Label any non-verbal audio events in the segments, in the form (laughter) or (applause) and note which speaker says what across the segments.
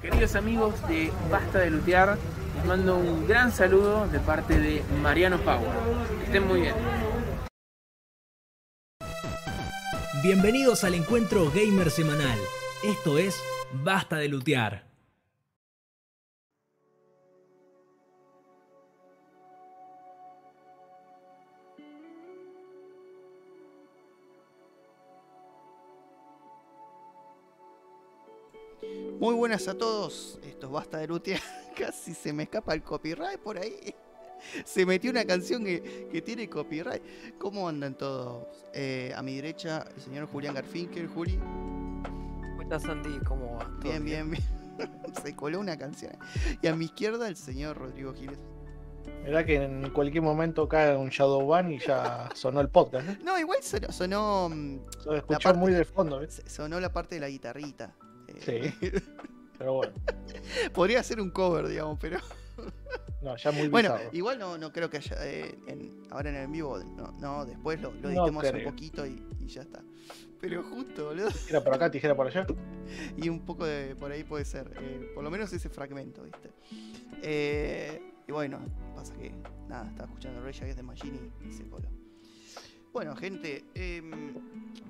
Speaker 1: Queridos amigos de Basta de Lutear, les mando un gran saludo de parte de Mariano Power. Estén muy bien.
Speaker 2: Bienvenidos al encuentro gamer semanal. Esto es Basta de Lutear.
Speaker 3: Muy buenas a todos, esto es Basta de Lutear. (laughs) Casi se me escapa el copyright por ahí. (laughs) Se metió una canción que, que tiene copyright. ¿Cómo andan todos? Eh, a mi derecha, el señor Julián Garfinkel. Juli,
Speaker 4: ¿Cómo estás, Sandy? ¿Cómo va? ¿Todo
Speaker 3: bien, bien, bien. (laughs) se coló una canción. Y a mi izquierda, el señor Rodrigo Giles.
Speaker 5: Mirá que en cualquier momento cae un Shadowban y ya sonó el podcast, ¿no?
Speaker 3: No, igual sonó, sonó, mm,
Speaker 5: Se escuchó
Speaker 3: parte-
Speaker 5: muy de fondo, ¿ves?
Speaker 3: sonó la parte de la guitarrita. Eh,
Speaker 5: Sí. Pero bueno, (laughs)
Speaker 3: Podría ser un cover, digamos, pero. (laughs)
Speaker 5: no, ya muy
Speaker 3: Bueno,
Speaker 5: bizarro.
Speaker 3: igual no, no creo que haya. eh, en- ahora en el vivo, no, no después lo, lo
Speaker 5: No
Speaker 3: editemos un poquito y, y ya está. Pero justo, boludo.
Speaker 5: Tijera por acá, tijera por allá. (laughs)
Speaker 3: Y un poco de por ahí puede ser. eh, por lo menos ese fragmento, ¿viste? Eh, y bueno, pasa que. Nada, estaba escuchando Rage Against the Machine y, y se coló. Bueno, gente, em,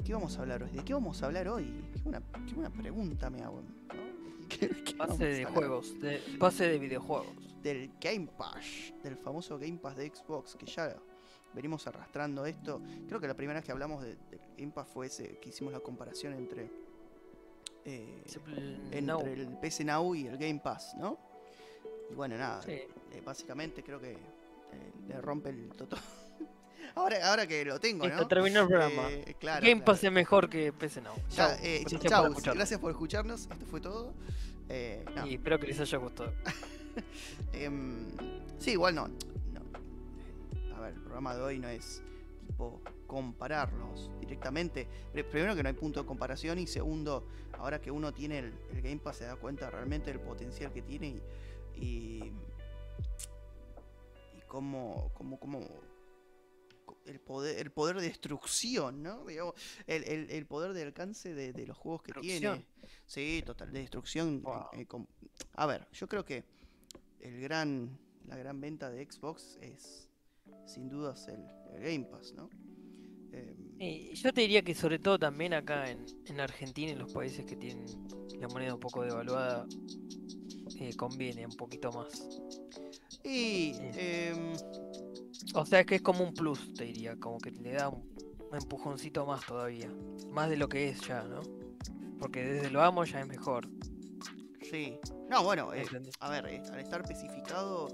Speaker 3: ¿qué vamos a hablar hoy? ¿De qué vamos a hablar hoy? Qué buena, qué buena pregunta me hago. ¿no? (laughs) ¿Qué- qué vamos
Speaker 4: Pase de juegos, de, pase de videojuegos.
Speaker 3: del Game Pass, del famoso Game Pass de Xbox, que ya venimos arrastrando esto. Creo que la primera vez que hablamos de, del Game Pass fue ese que hicimos la comparación entre, eh, entre el PS Now y el Game Pass, ¿no? Y bueno, nada,
Speaker 4: Sí.
Speaker 3: eh, básicamente creo que eh, le rompe el toto. (laughs) ahora, ahora que lo tengo,
Speaker 4: Listo,
Speaker 3: ¿no?
Speaker 4: terminó el programa.
Speaker 3: Eh, claro,
Speaker 4: Game Pass
Speaker 3: claro.
Speaker 4: es mejor que PC Now.
Speaker 3: Eh,
Speaker 4: gracias
Speaker 3: chau,
Speaker 4: por escucharnos.
Speaker 3: gracias por escucharnos. Esto fue todo. Eh, no.
Speaker 4: Y espero que les haya gustado. (laughs)
Speaker 3: Em, sí, igual no, no. A ver, el programa de hoy no es tipo compararlos directamente. Pri- Primero que no hay punto de comparación y segundo, ahora que uno tiene el, el Game Pass se da cuenta realmente del potencial que tiene y, y, y cómo, cómo, cómo el poder, el poder de destrucción, ¿no? Digamos, el, el- el poder de alcance de, de los juegos que tiene. Sí, total, de destrucción.
Speaker 4: Wow.
Speaker 3: eh, com- a ver, yo creo que el gran, la gran venta de Xbox es sin dudas el, el Game Pass, ¿no? Em,
Speaker 4: yo te diría que sobre todo también acá en, en Argentina, en los países que tienen la moneda un poco devaluada, eh, conviene un poquito más.
Speaker 3: y
Speaker 4: O sea que es como un plus, te diría, como que le da un, empujoncito más todavía. Más de lo que es ya, ¿no? Porque desde lo amo ya es mejor.
Speaker 3: sí. No, bueno, eh, a ver, eh, al estar especificado,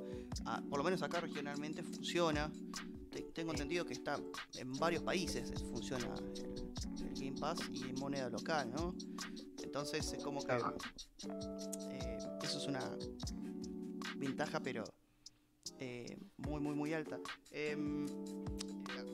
Speaker 3: por lo menos acá regionalmente funciona. Te- tengo entendido que está en varios países eh, funciona el, el Game Pass y en moneda local, ¿no? Entonces es como que eh, eso es una ventaja, pero eh, muy, muy, muy alta. Em,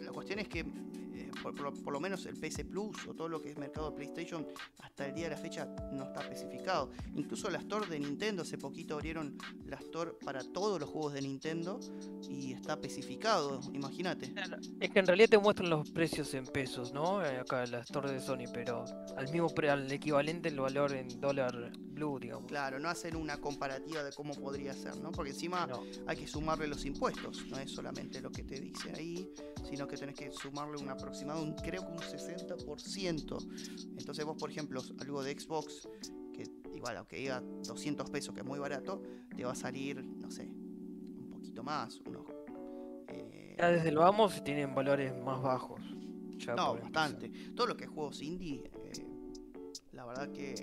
Speaker 3: la, cuestión es que eh, por, lo- menos el PS Plus o todo lo que es mercado de PlayStation hasta el día de la fecha no está especificado. Incluso la Store de Nintendo, hace poquito abrieron la Store para todos los juegos de Nintendo y está especificado, imagínate.
Speaker 4: Es que en realidad te muestran los precios en pesos, ¿no? Eh, Acá en la de Sony, pero al mismo al equivalente el valor en dólar digamos.
Speaker 3: Claro, no hacen una comparativa de cómo podría ser, ¿no? Porque encima
Speaker 4: No.
Speaker 3: hay que sumarle los impuestos, no es solamente lo que te dice ahí, sino que tenés que sumarle un aproximado, un, creo que un 60%. Entonces vos, por ejemplo, algo de Xbox, que igual, aunque diga 200 pesos, que es muy barato, te va a salir, no sé, un poquito más, unos... eh,
Speaker 4: Ya desde lo amo se tienen valores más bajos. Ya
Speaker 3: no,
Speaker 4: empezar.
Speaker 3: bastante. Todo lo que es juegos indie, eh, la verdad que,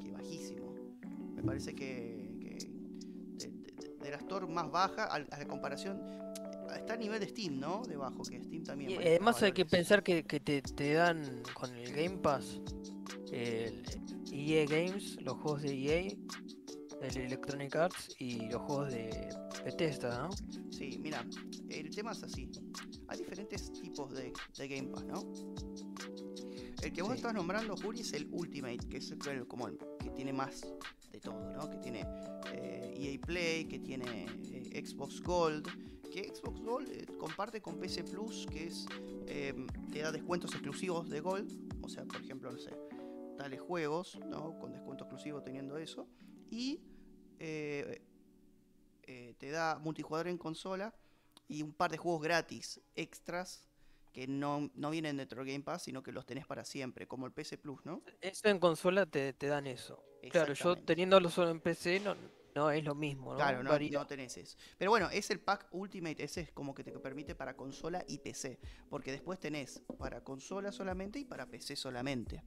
Speaker 3: que bajísimo. Me parece que, que de, de- de la store más baja, a, la comparación, está a nivel de Steam, ¿no? Debajo, que Steam también.
Speaker 4: Y además hay que pensar que, que te, te dan con el Game Pass el EA Games, los juegos de EA, el Electronic Arts y los juegos de Bethesda, ¿no?
Speaker 3: Sí, mira, el tema es así. Hay diferentes tipos de, de Game Pass, ¿no? El que vos
Speaker 4: Sí.
Speaker 3: estás nombrando, Juri, es el Ultimate, que es el, como el que tiene más de todo, ¿no? Que tiene eh, EA Play, que tiene eh, Xbox Gold, que Xbox Gold eh, comparte con PC Plus, que es te da descuentos exclusivos de Gold, o sea, por ejemplo, no sé, tales juegos, ¿no? Con descuento exclusivo teniendo eso. y te da multijugador en consola y un par de juegos gratis extras que no, no vienen dentro del Game Pass, sino que los tenés para siempre, como el PC Plus, ¿no?
Speaker 4: Eso en consola te, te dan eso. Claro, yo teniéndolo solo en PC no, no es lo mismo, ¿no?
Speaker 3: Claro, no, no tenés eso. Pero bueno, es el pack Ultimate, ese es como que te permite para consola y PC. Porque después tenés para consola solamente y para PC solamente.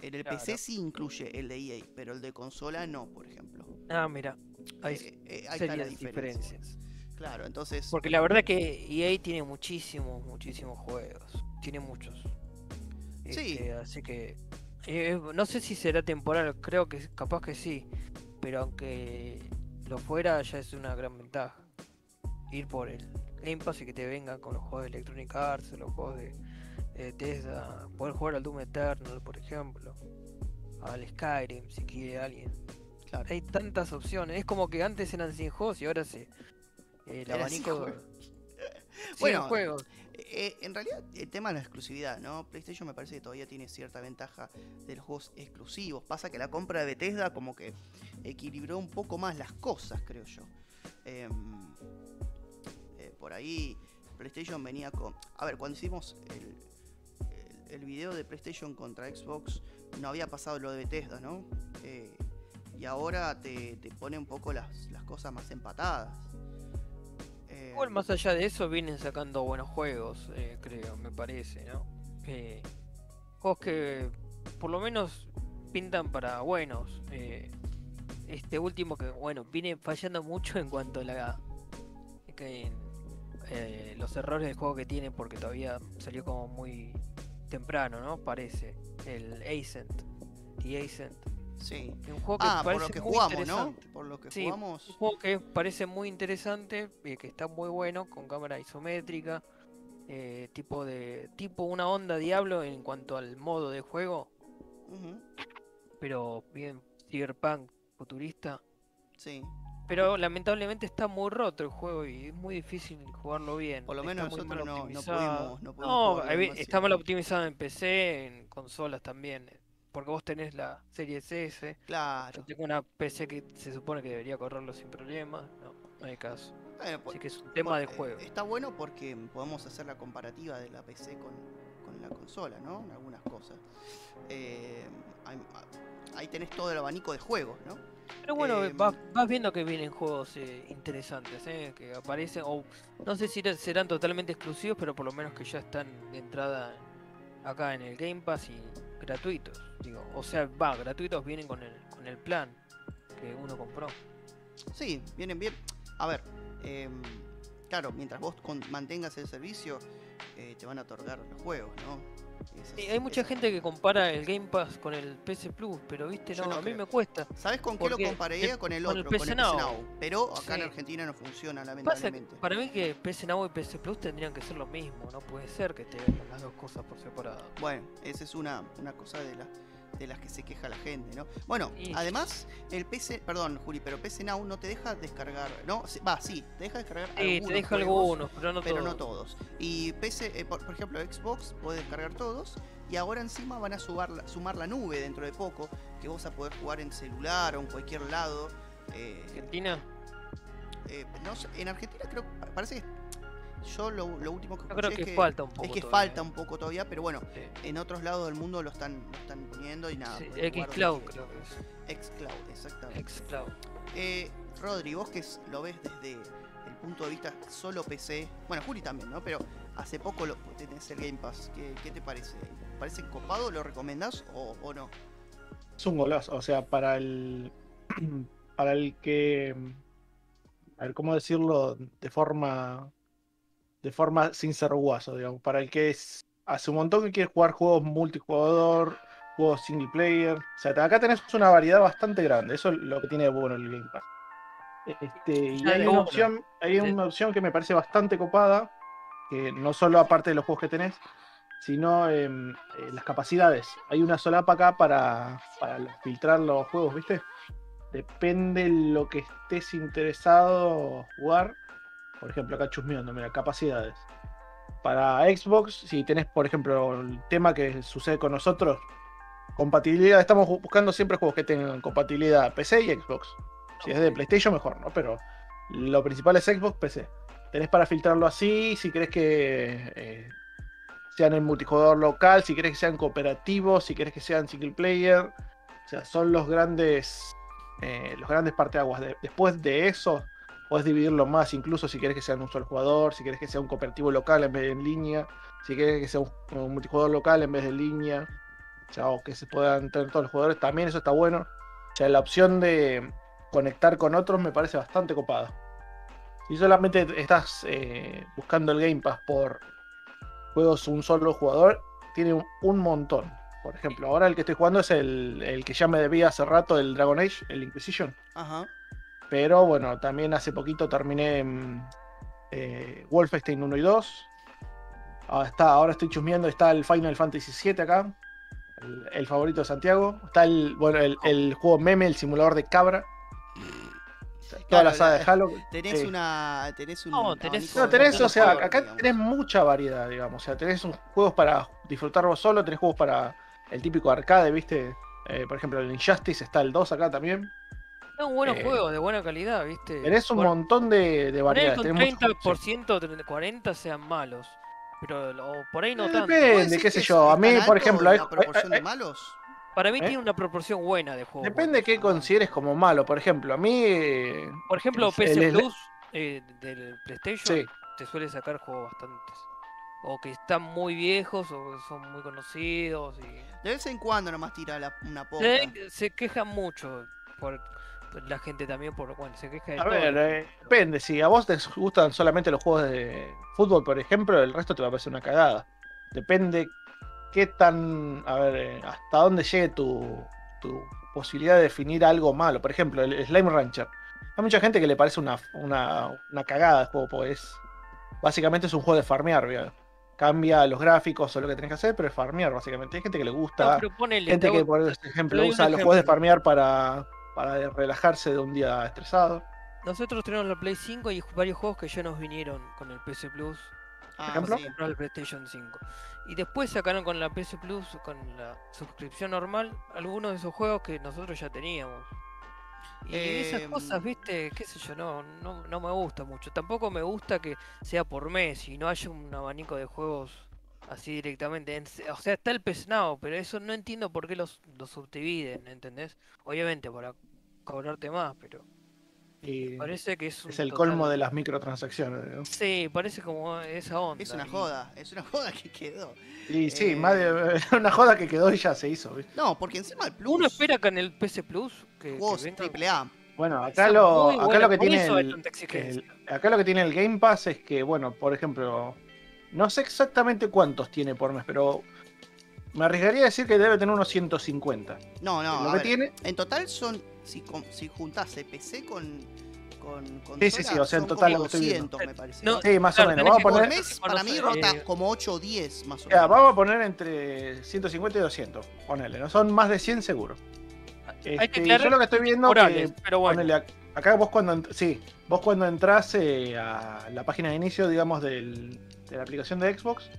Speaker 3: En el PC sí incluye el de EA, pero el de consola no, por ejemplo.
Speaker 4: Ah, mira, ahí
Speaker 3: Eh, eh, ahí
Speaker 4: las diferencias.
Speaker 3: Claro, entonces.
Speaker 4: Porque la verdad que EA tiene muchísimos, muchísimos juegos. Tiene muchos.
Speaker 3: Sí.
Speaker 4: Este, así que. Eh, no sé si será temporal, creo que capaz que sí. Pero aunque lo fuera, ya es una gran ventaja. Ir por el Game Pass y que te vengan con los juegos de Electronic Arts, los juegos de Tesla. Poder jugar al Doom Eternal, por ejemplo. Al Skyrim, si quiere alguien.
Speaker 3: Claro.
Speaker 4: Hay tantas opciones. Es como que antes eran 100 juegos y ahora se. El
Speaker 3: sin
Speaker 4: abanico.
Speaker 3: juegos.
Speaker 4: 100 (laughs)
Speaker 3: Bueno,
Speaker 4: juegos.
Speaker 3: Eh, en realidad, el tema de la exclusividad, ¿no? PlayStation me parece que todavía tiene cierta ventaja de los juegos exclusivos. Pasa que la compra de Bethesda como que equilibró un poco más las cosas, creo yo. Em, eh, por ahí, PlayStation venía con... A ver, cuando hicimos el, video de PlayStation contra Xbox, no había pasado lo de Bethesda, ¿no? Eh, y ahora te, pone un poco las cosas más empatadas.
Speaker 4: Igual más allá de eso vienen sacando buenos juegos, eh, creo, me parece, ¿no? Eh, juegos que por lo menos pintan para buenos. eh, este último que, bueno, viene fallando mucho en cuanto a la... que eh, los errores del juego que tiene porque todavía salió como muy temprano, ¿no? Parece. El Ascent. The Ascent.
Speaker 3: Sí.
Speaker 4: Un juego que
Speaker 3: Ah, por lo que jugamos, ¿no? Por lo que
Speaker 4: Sí,
Speaker 3: jugamos.
Speaker 4: Un juego que parece muy interesante, eh, que está muy bueno, con cámara isométrica, eh, tipo de tipo una onda Diablo en cuanto al modo de juego, pero bien cyberpunk futurista.
Speaker 3: Sí.
Speaker 4: Pero lamentablemente está muy roto el juego y es muy difícil jugarlo bien.
Speaker 3: Por lo menos nosotros no, no pudimos. No, pudimos
Speaker 4: No, está mal optimizado en PC, en consolas también. Porque vos tenés la serie S.
Speaker 3: Claro.
Speaker 4: Yo tengo una PC que se supone que debería correrlo sin problemas. No, no hay caso.
Speaker 3: Bueno,
Speaker 4: Así que es un tema de
Speaker 3: eh,
Speaker 4: juego.
Speaker 3: Está bueno porque podemos hacer la comparativa de la PC con, con la consola, ¿no? En algunas cosas. Eh, hay- ahí tenés todo el abanico de juegos, ¿no?
Speaker 4: Pero bueno,
Speaker 3: Em,
Speaker 4: vas, vas viendo que vienen juegos eh, interesantes, eh, que aparecen, o no sé si er- serán totalmente exclusivos, pero por lo menos que ya están de entrada acá en el Game Pass y gratuitos. Digo, o sea, va, gratuitos vienen con el, con el plan que uno compró.
Speaker 3: Sí, vienen bien. A ver, em, claro, mientras vos mantengas el servicio, eh, te van a otorgar los juegos, ¿no?
Speaker 4: Sí, hay mucha gente que compara el Game Pass con el PC Plus, pero viste, no,
Speaker 3: no
Speaker 4: a mí
Speaker 3: creo.
Speaker 4: me cuesta.
Speaker 3: ¿Sabes con qué lo compararía? con el
Speaker 4: con el
Speaker 3: otro, con el PC
Speaker 4: Now.
Speaker 3: Now. Pero acá en. Argentina no funciona,
Speaker 4: Pasa
Speaker 3: lamentablemente.
Speaker 4: para mí que PC Now y PC Plus tendrían que ser lo mismo, no puede ser que te las dos cosas por separado.
Speaker 3: Bueno, esa es una, una cosa de, la- de las que se queja la gente, ¿no? Bueno, además, el PC, perdón, Juli, pero PC Now no te deja descargar, ¿no? Va, sí, te deja descargar
Speaker 4: Sí,
Speaker 3: algunos
Speaker 4: te deja
Speaker 3: juegos,
Speaker 4: algunos, pero no
Speaker 3: pero
Speaker 4: todos.
Speaker 3: no todos. Y PC, eh, por, por ejemplo, Xbox puede descargar todos. Y ahora encima van a sumar la, sumar la nube dentro de poco, que vos vas a poder jugar en celular o en cualquier lado. eh,
Speaker 4: Argentina,
Speaker 3: eh, no sé, en Argentina creo, pa- parece que yo lo, lo último que
Speaker 4: yo creo que,
Speaker 3: es
Speaker 4: falta un poco.
Speaker 3: es que
Speaker 4: todavía.
Speaker 3: falta un poco todavía, pero bueno,
Speaker 4: Sí.
Speaker 3: en otros lados del mundo lo están, lo están poniendo y nada.
Speaker 4: Sí, Xcloud creo que es.
Speaker 3: Xcloud, exactamente.
Speaker 4: Xcloud.
Speaker 3: Eh, Rodri, vos que es- lo ves desde el punto de vista solo PC, bueno, Juli también, ¿no? Pero hace poco lo, tenés el Game Pass, ¿qué, qué te parece? ¿Parece copado? ¿Lo recomendás o, o no?
Speaker 5: Es un golazo, o sea, para el. (clears throat) Para el que. A ver, ¿cómo decirlo? De forma. De forma sin ser guaso, digamos. Para el que es. Hace un montón que quiere jugar juegos multijugador, juegos single player. O sea, acá tenés una variedad bastante grande. Eso es lo que tiene de bueno el Game Pass. Este, y hay una opción, hay una opción que me parece bastante copada. Que no solo aparte de los juegos que tenés, sino em, eh, las capacidades. Hay una solapa acá para, para filtrar los juegos, ¿viste? Depende lo que estés interesado jugar. Por ejemplo, acá chusmeando, mira, capacidades. Para Xbox, si tenés, por ejemplo, el tema que sucede con nosotros, compatibilidad, estamos bu- buscando siempre juegos que tengan compatibilidad PC y Xbox. Si es de PlayStation, mejor, ¿no? Pero lo principal es Xbox, PC. Tenés para filtrarlo así, si querés que eh, sean en multijugador local, si querés que sean cooperativos, si querés que sean single player. O sea, son los grandes eh, los grandes parteaguas. De- después de eso, podés dividirlo más, incluso si querés que sean un solo jugador, si querés que sea un cooperativo local en vez de en línea, si querés que sea un, multijugador local en vez de en línea. O sea, que se puedan tener todos los jugadores, también eso está bueno. O sea, la opción de conectar con otros me parece bastante copada. Si solamente estás eh, buscando el Game Pass por juegos un solo jugador, tiene un, montón. Por ejemplo, ahora el que estoy jugando es el, el que ya me debía hace rato, el Dragon Age, el Inquisition.
Speaker 3: Ajá.
Speaker 5: Pero bueno, también hace poquito terminé en, eh, Wolfenstein 1 y 2. Ah, está, ahora estoy chusmeando, está el Final Fantasy VII acá. El, el favorito de Santiago. Está el, bueno, el, el juego meme, el simulador de cabra. Toda
Speaker 3: Claro,
Speaker 5: la saga de Halo.
Speaker 3: Tenés una. Tenés un.
Speaker 4: No, tenés-
Speaker 5: No, o sea, acá
Speaker 3: digamos.
Speaker 5: tenés mucha variedad, digamos. O sea, tenés un- juegos para disfrutar vos solo, tenés juegos para el típico arcade, ¿viste? Eh, por ejemplo, el Injustice está el 2 acá también.
Speaker 4: Son buenos
Speaker 5: Eh,
Speaker 4: juegos de buena calidad, ¿viste?
Speaker 5: Tenés un montón de, de variedades.
Speaker 4: con
Speaker 5: tenés muchos-
Speaker 4: 30%, 30, 40 sean malos. Pero lo- por ahí no
Speaker 5: Eh,
Speaker 4: tanto.
Speaker 5: depende.
Speaker 3: ¿Vos decís
Speaker 5: qué sé yo, a mí, por ejemplo,
Speaker 3: la proporción
Speaker 5: hay-
Speaker 3: de malos?
Speaker 4: Para mí
Speaker 5: ¿Eh?
Speaker 4: tiene una proporción buena de juegos.
Speaker 5: Depende de qué consideres como malo. Por ejemplo, a mí. eh,
Speaker 4: Por ejemplo,
Speaker 5: el- el-
Speaker 4: Plus eh, del PlayStation
Speaker 5: Sí.
Speaker 4: te suele sacar juegos bastantes. O que están muy viejos o que son muy conocidos. Y...
Speaker 3: De vez en cuando nomás tira la- una poca.
Speaker 4: Se, se quejan mucho por la gente también por bueno se queja de
Speaker 5: A
Speaker 4: todo,
Speaker 5: ver, eh, depende. Si a vos te gustan solamente los juegos de fútbol, por ejemplo, el resto te va a parecer una cagada. Depende qué tan. A ver, eh, hasta dónde llegue tu, tu posibilidad de definir algo malo. Por ejemplo, el Slime Rancher. Hay mucha gente que le parece una, una, una cagada el juego, pues básicamente es un juego de farmear, ¿vio? Cambia los gráficos o lo que tenés que hacer, pero es farmear, básicamente. Hay gente que le gusta.
Speaker 4: ponele,
Speaker 5: gente
Speaker 4: te
Speaker 5: que, por ejemplo, usa los juegos de farmear para, para relajarse de un día estresado.
Speaker 4: nosotros tenemos la Play 5 y varios juegos que ya nos vinieron con el PS Plus
Speaker 3: Ah,
Speaker 5: ejemplo?
Speaker 3: sí.
Speaker 4: el PlayStation 5. Y después sacaron con la PS Plus, con la suscripción normal, algunos de esos juegos que nosotros ya teníamos. Y esas
Speaker 3: Em.
Speaker 4: cosas, viste, qué sé yo, no, no, no me gusta mucho. Tampoco me gusta que sea por mes y no haya un abanico de juegos así directamente. En se- O sea, está el Now, pero eso no entiendo por qué los, los subdividen, ¿entendés? Obviamente para cobrarte más, pero
Speaker 5: Y
Speaker 4: parece que es un
Speaker 5: es el
Speaker 4: total-
Speaker 5: colmo de las microtransacciones. ¿no?
Speaker 4: Sí, parece como esa onda.
Speaker 3: Es una
Speaker 4: y-
Speaker 3: joda, es una joda que quedó.
Speaker 5: Y sí,
Speaker 3: Eh.
Speaker 5: más de (laughs) una joda que quedó y ya se hizo. ¿viste?
Speaker 3: No, porque encima el Plus.
Speaker 4: Uno espera que en el PS Plus que, que
Speaker 3: juegos
Speaker 4: venga-
Speaker 3: triple A.
Speaker 5: Bueno, acá lo,
Speaker 4: muy
Speaker 5: acá
Speaker 4: bueno,
Speaker 5: lo que
Speaker 4: por
Speaker 5: tiene
Speaker 4: eso hay
Speaker 5: el,
Speaker 4: tanta exigencia.
Speaker 5: el- acá lo que tiene el Game Pass es que, bueno, por ejemplo, no sé exactamente cuántos tiene por mes, pero me arriesgaría a decir que debe tener unos 150.
Speaker 3: No, no,
Speaker 5: lo
Speaker 3: a
Speaker 5: que
Speaker 3: ver,
Speaker 5: tiene,
Speaker 3: En total son. Si, con- si juntás el PC con. con
Speaker 5: Sí, sí, sí, o sea, en total lo estoy viendo.
Speaker 3: 200, me parece.
Speaker 4: No,
Speaker 5: sí, más
Speaker 4: claro,
Speaker 5: o menos. Vamos a poner,
Speaker 3: mes, para mí rota
Speaker 4: eh,
Speaker 3: como 8 o 10 más o
Speaker 5: ya,
Speaker 3: menos.
Speaker 5: vamos a poner entre 150 y 200. Ponele, no son más de 100 seguro.
Speaker 4: Hay
Speaker 5: Este,
Speaker 4: que
Speaker 5: y
Speaker 4: aclarar
Speaker 5: yo lo que estoy viendo
Speaker 4: Morales,
Speaker 5: que
Speaker 4: pero bueno.
Speaker 5: Ponele, ac- acá vos cuando sí, vos cuando entras eh, a la página de inicio, digamos, del- de la aplicación de Xbox,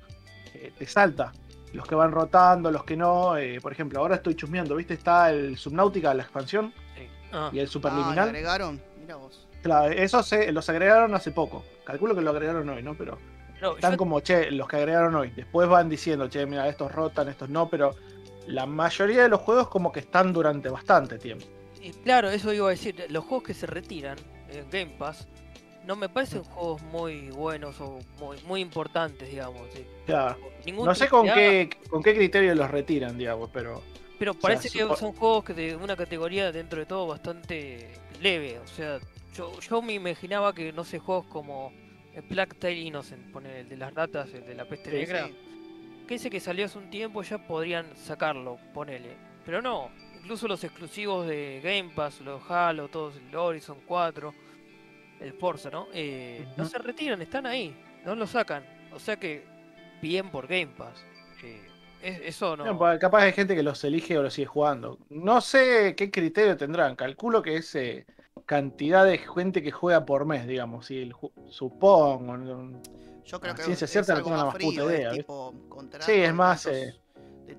Speaker 5: eh, te salta los que van rotando, los que no. eh, por ejemplo, ahora estoy chusmeando, ¿viste? Está el Subnautica, la expansión,
Speaker 4: Sí. Ah,
Speaker 5: y el
Speaker 3: Ah, ¿lo
Speaker 5: Superliminal.
Speaker 3: agregaron? Mira vos.
Speaker 5: claro, esos se- los agregaron hace poco. Calculo que lo agregaron hoy, ¿no? Pero
Speaker 4: no,
Speaker 5: están
Speaker 4: yo-
Speaker 5: como, che, los que agregaron hoy. Después van diciendo, che, mira, estos rotan, estos no, pero la mayoría de los juegos como que están durante bastante tiempo.
Speaker 4: y claro, eso iba a decir. Los juegos que se retiran en Game Pass no me parecen juegos muy buenos o muy, muy importantes, digamos. Ningún
Speaker 5: No sé con qué, con qué criterio los retiran, digamos, pero.
Speaker 4: Pero parece que
Speaker 5: supo-
Speaker 4: son juegos que de una categoría dentro de todo bastante leve. O sea, yo, yo me imaginaba que, no sé, juegos como Black Tail Innocent, poner el de las ratas, el de la peste
Speaker 5: Sí,
Speaker 4: negra,
Speaker 3: Sí.
Speaker 4: que ese que salió hace un tiempo ya podrían sacarlo, ponele. Pero no, incluso los exclusivos de Game Pass, los Halo, todos, el Horizon 4, el Forza, ¿no? Eh, No se retiran, están ahí, no lo sacan. O sea que, bien por Game Pass. Eh, es- eso no.
Speaker 5: Capaz hay gente que los elige o los sigue jugando. No sé qué criterio tendrán. Calculo que es eh, cantidad de gente que juega por mes, digamos. Si el supongo.
Speaker 3: Yo creo que
Speaker 5: ciencia
Speaker 3: es
Speaker 5: cierta
Speaker 3: algo más
Speaker 5: más puta idea, Sí, es más, eh,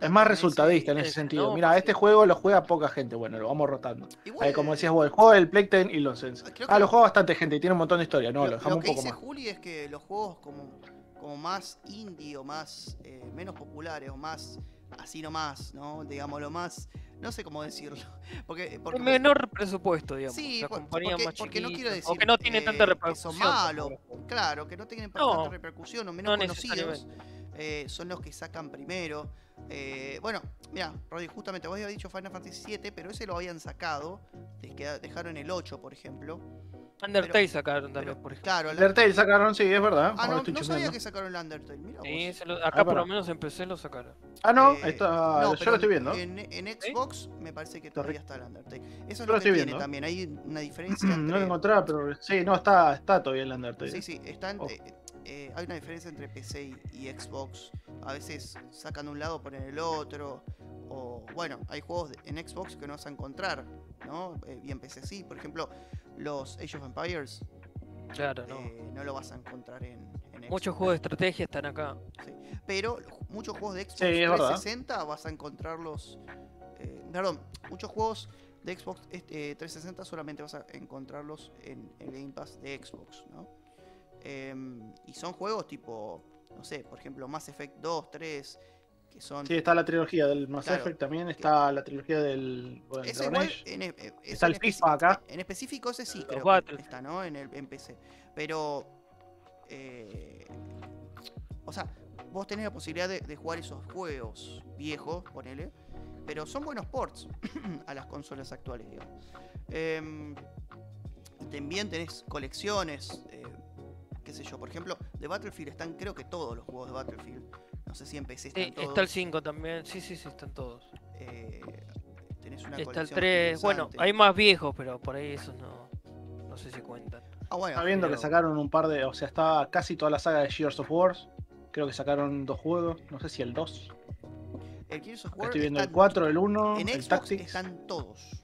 Speaker 5: Es más resultadista en
Speaker 4: es-
Speaker 5: ese sentido.
Speaker 4: no,
Speaker 5: Mira,
Speaker 4: sí.
Speaker 5: este juego lo juega poca gente. Bueno, lo vamos rotando.
Speaker 3: Igual,
Speaker 5: Eh, como decías vos, el juego del Play 10 y los Sense. Ah,
Speaker 3: que-
Speaker 5: lo juega bastante gente y tiene un montón de historia. No, lo,
Speaker 3: lo,
Speaker 5: dejamos
Speaker 3: lo
Speaker 5: un
Speaker 3: que
Speaker 5: poco
Speaker 3: dice
Speaker 5: más.
Speaker 3: Juli es que los juegos como, como más indie o más eh, menos populares o más así nomás, ¿no? Digamos lo más, no sé cómo decirlo, (laughs) porque, porque
Speaker 4: El menor presupuesto, digamos.
Speaker 3: Sí,
Speaker 4: compañía
Speaker 3: porque-
Speaker 4: más
Speaker 3: porque no quiero decir
Speaker 4: O que no tiene
Speaker 3: eh,
Speaker 4: tanta
Speaker 3: que
Speaker 4: repercusión.
Speaker 3: son malos,
Speaker 4: tampoco.
Speaker 3: claro, que no tienen
Speaker 4: No,
Speaker 3: tanta repercusión o menos
Speaker 4: no
Speaker 3: conocidos, eh, son los que sacan primero. Eh, bueno, mira, Rodri, justamente vos habías dicho Final Fantasy VII, pero ese lo habían sacado, dejaron el 8, por ejemplo.
Speaker 4: Undertale sacaron también,
Speaker 3: Pero,
Speaker 4: por ejemplo.
Speaker 3: claro, la-
Speaker 5: Undertale sacaron, sí, es verdad.
Speaker 3: ah, no,
Speaker 5: estoy
Speaker 3: no sabía que sacaron el Undertale, mira
Speaker 4: Sí,
Speaker 3: vos.
Speaker 4: se lo-
Speaker 5: Ah,
Speaker 4: acá por lo menos empecé lo sacaron.
Speaker 5: Ah, no,
Speaker 3: Eh,
Speaker 5: está,
Speaker 3: no,
Speaker 5: yo lo estoy viendo.
Speaker 3: En, en Xbox me parece que todavía está el Undertale. Eso es
Speaker 5: Yo
Speaker 3: lo,
Speaker 5: lo
Speaker 3: que
Speaker 5: estoy
Speaker 3: tiene
Speaker 5: viendo.
Speaker 3: también. Hay una (clears throat) diferencia
Speaker 5: No lo encontraba, pero sí, no, está, está todavía el Undertale.
Speaker 3: Sí, sí, está
Speaker 5: Oh.
Speaker 3: Eh, hay una diferencia entre PC y, y Xbox. A veces sacan un lado, ponen el otro. O bueno, hay juegos en Xbox que no vas a encontrar, ¿no? Eh, y en PC sí. Por ejemplo, los Age of Empires
Speaker 4: Claro, no.
Speaker 3: eh, no lo vas a encontrar en, en Xbox.
Speaker 4: Muchos juegos de estrategia están acá.
Speaker 3: Pero ju- muchos juegos de Xbox
Speaker 5: Sí, es verdad.
Speaker 3: 360 vas a encontrarlos. eh, perdón, muchos juegos de Xbox este, 360 solamente vas a encontrarlos en el Game Pass de Xbox, ¿no? Em, y son juegos tipo, no sé, por ejemplo, Mass Effect 2, 3, que son.
Speaker 5: Sí, está la trilogía del Mass
Speaker 3: Claro.
Speaker 5: Effect también, está la trilogía del bueno,
Speaker 3: Ese igual, en, e- eh,
Speaker 5: Está el FIFA acá.
Speaker 3: En específico ese sí,
Speaker 4: Los
Speaker 3: creo que está, ¿no? En el en PC. Pero. eh, o sea, vos tenés la posibilidad de, de jugar esos juegos viejos, ponele. Pero son buenos ports (clears throat) a las consolas actuales, digamos. Em, también tenés colecciones. Eh, qué sé yo, por ejemplo, de Battlefield están creo que todos los juegos de Battlefield. No sé si en PC están
Speaker 4: Sí,
Speaker 3: todos.
Speaker 4: está el 5 también. Sí, sí, sí, están todos.
Speaker 3: eh, tenés una
Speaker 4: Está el
Speaker 3: colección
Speaker 4: 3. Bueno, hay más viejos, pero por ahí esos no. No sé si cuentan.
Speaker 3: Ah, bueno,
Speaker 5: Está viendo que sacaron un par de. O sea, está casi toda la saga de Gears of Wars. Creo que sacaron dos juegos. No sé si el 2.
Speaker 3: El Gears of
Speaker 5: Acá
Speaker 3: War
Speaker 5: Estoy viendo el
Speaker 3: están-
Speaker 5: 4, el 1,
Speaker 3: En
Speaker 5: el
Speaker 3: Xbox
Speaker 5: Tactics.
Speaker 3: están todos.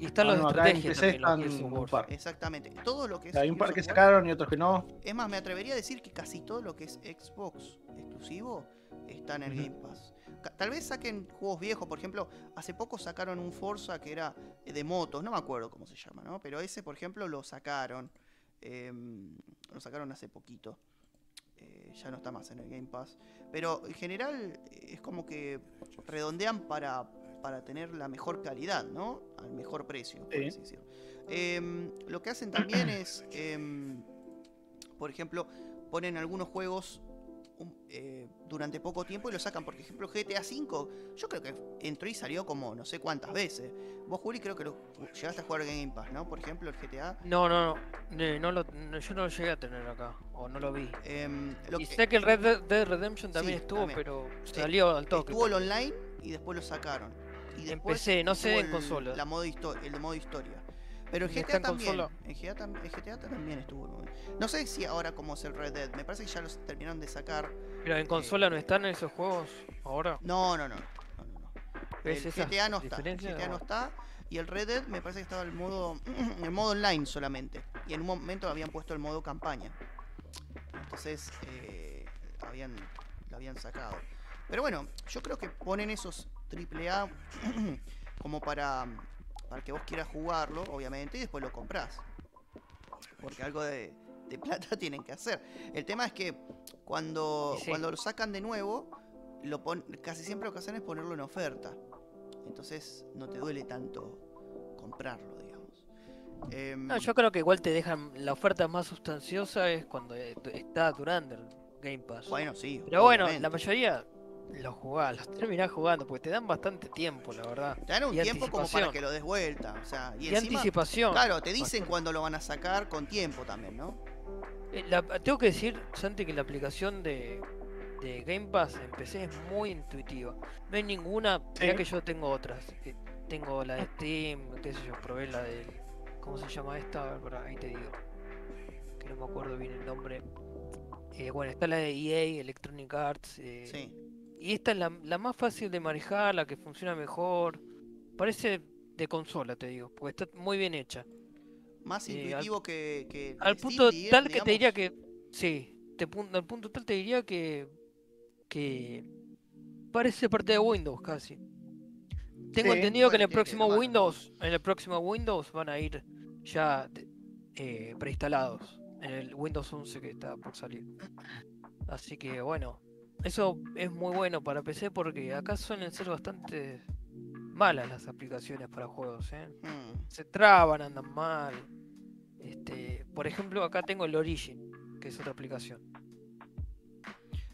Speaker 4: Y están
Speaker 5: Ah,
Speaker 4: los
Speaker 5: no,
Speaker 4: de
Speaker 5: acá en
Speaker 4: estrategia
Speaker 5: PC
Speaker 4: también, los
Speaker 5: están un par.
Speaker 3: Exactamente. Todo lo que es.
Speaker 5: Hay un par que sacaron y otros que no.
Speaker 3: Es más, me atrevería a decir que casi todo lo que es Xbox exclusivo está en el. Game Pass. Tal vez saquen juegos viejos, por ejemplo, hace poco sacaron un Forza que era eh, de motos, no me acuerdo cómo se llama, ¿no? Pero ese, por ejemplo, lo sacaron. em, lo sacaron hace poquito. Eh, ya no está más en el Game Pass. Pero en general es como que redondean para, para tener la mejor calidad, ¿no? Al mejor precio, por
Speaker 5: Sí.
Speaker 3: así decirlo. Em, lo que hacen también (clears throat) es, em, por ejemplo, ponen algunos juegos un- eh, durante poco tiempo y lo sacan. Por ejemplo, GTA V, yo creo que entró y salió como no sé cuántas veces. Vos, Juli, creo que lo llegaste a jugar Game Pass, ¿no? Por ejemplo, el GTA.
Speaker 4: No, no, no. No lo- no, yo no lo llegué a tener acá. O no lo vi.
Speaker 3: Em, lo
Speaker 4: y
Speaker 3: que-
Speaker 4: sé que el Red Dead- Dead Redemption también
Speaker 3: Sí,
Speaker 4: estuvo,
Speaker 3: también.
Speaker 4: pero salió al toque.
Speaker 3: Estuvo el online y después lo sacaron. Y después
Speaker 4: PC, no sé en consola.
Speaker 3: La modo el modo historia. Pero el
Speaker 4: ¿Y está
Speaker 3: GTA
Speaker 4: en
Speaker 3: también. El GTA, tam- el GTA también estuvo. ¿no? Sé si ahora como es el Red Dead. Me parece que ya los terminaron de sacar.
Speaker 4: Pero en consola no están esos juegos ahora.
Speaker 3: No, no, no. no, no, no.
Speaker 4: ¿Ves
Speaker 3: El GTA no está. El? GTA no está. Y el Red Dead me parece que estaba el modo. (clears throat) el modo online solamente. Y en un momento habían puesto el modo campaña. Entonces eh, habían, lo habían sacado. Pero bueno, yo creo que ponen esos AAA (clears throat) como para, para que vos quieras jugarlo, obviamente, y después lo compras. Porque algo de, de plata (laughs) tienen que hacer. El tema es que cuando,
Speaker 4: sí.
Speaker 3: cuando lo sacan de nuevo, lo pon- casi siempre lo que hacen es ponerlo en oferta. Entonces no te duele tanto comprarlo, digamos. Em,
Speaker 4: No, yo creo que igual te dejan la oferta más sustanciosa es cuando eh, está durante el Game Pass.
Speaker 3: Bueno, sí.
Speaker 4: Pero bueno, la mayoría los jugás, los terminás jugando, porque te dan bastante tiempo, la verdad.
Speaker 3: Te dan un
Speaker 4: y
Speaker 3: tiempo como para que lo des vuelta. O sea, y,
Speaker 4: Y,
Speaker 3: encima,
Speaker 4: anticipación.
Speaker 3: claro, te dicen cuándo lo van a sacar con tiempo también, ¿no?
Speaker 4: Eh, la- tengo que decir, Santi, que la aplicación de, de Game Pass en PC es muy intuitiva. No hay ninguna. Mirá
Speaker 5: Sí.
Speaker 4: que yo tengo otras. eh, tengo la de Steam, qué sé yo, probé la del. ¿Cómo se llama esta? A ver, pará, ahí te digo. Que no me acuerdo bien el nombre. Eh, bueno, está la de EA, Electronic Arts. eh,
Speaker 3: Sí.
Speaker 4: Y esta es la, la más fácil de manejar, la que funciona mejor. Parece de consola, te digo, porque está muy bien hecha.
Speaker 3: Más
Speaker 4: Eh, al-
Speaker 3: intuitivo que, que
Speaker 4: Al punto tal que te diría que. Sí, te al punto tal te diría que. que. parece parte de Windows casi. Tengo
Speaker 5: Sí,
Speaker 4: entendido que en el
Speaker 3: que
Speaker 4: próximo. Windows, en el próximo Windows van a ir ya eh, preinstalados. En el Windows 11 que está por salir. Así que bueno, eso es muy bueno para PC porque acá suelen ser bastante malas las aplicaciones para juegos. ¿eh?
Speaker 3: Mm.
Speaker 4: Se traban, andan mal. Este, por ejemplo, acá tengo el Origin, que es otra aplicación.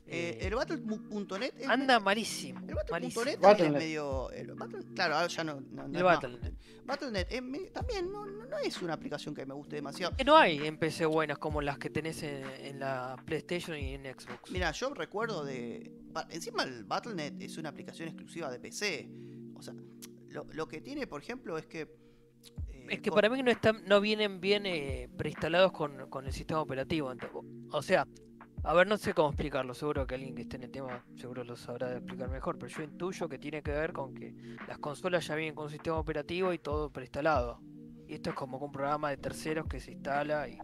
Speaker 3: Eh,
Speaker 4: Eh,
Speaker 3: el Battle.net
Speaker 4: anda malísimo.
Speaker 3: El. Battle.net es medio. el Battle- claro, ahora ya no. no, no
Speaker 4: El. Battle.net.
Speaker 3: Battle.net también no, no- no es una aplicación que me guste demasiado.
Speaker 4: Que no hay en PC buenas como las que tenés en, en la PlayStation y en Xbox.
Speaker 3: Mira, yo recuerdo de. Encima el Battle.net es una aplicación exclusiva de PC. O sea, lo, lo que tiene, por ejemplo, es que. eh,
Speaker 4: es que para mí no están, no vienen bien eh, preinstalados con, con el sistema operativo. O sea, a ver, no sé cómo explicarlo. Seguro que alguien que esté en el tema seguro lo sabrá explicar mejor. Pero yo intuyo que tiene que ver con que las consolas ya vienen con un sistema operativo y todo preinstalado. Y esto es como con un programa de terceros que se instala y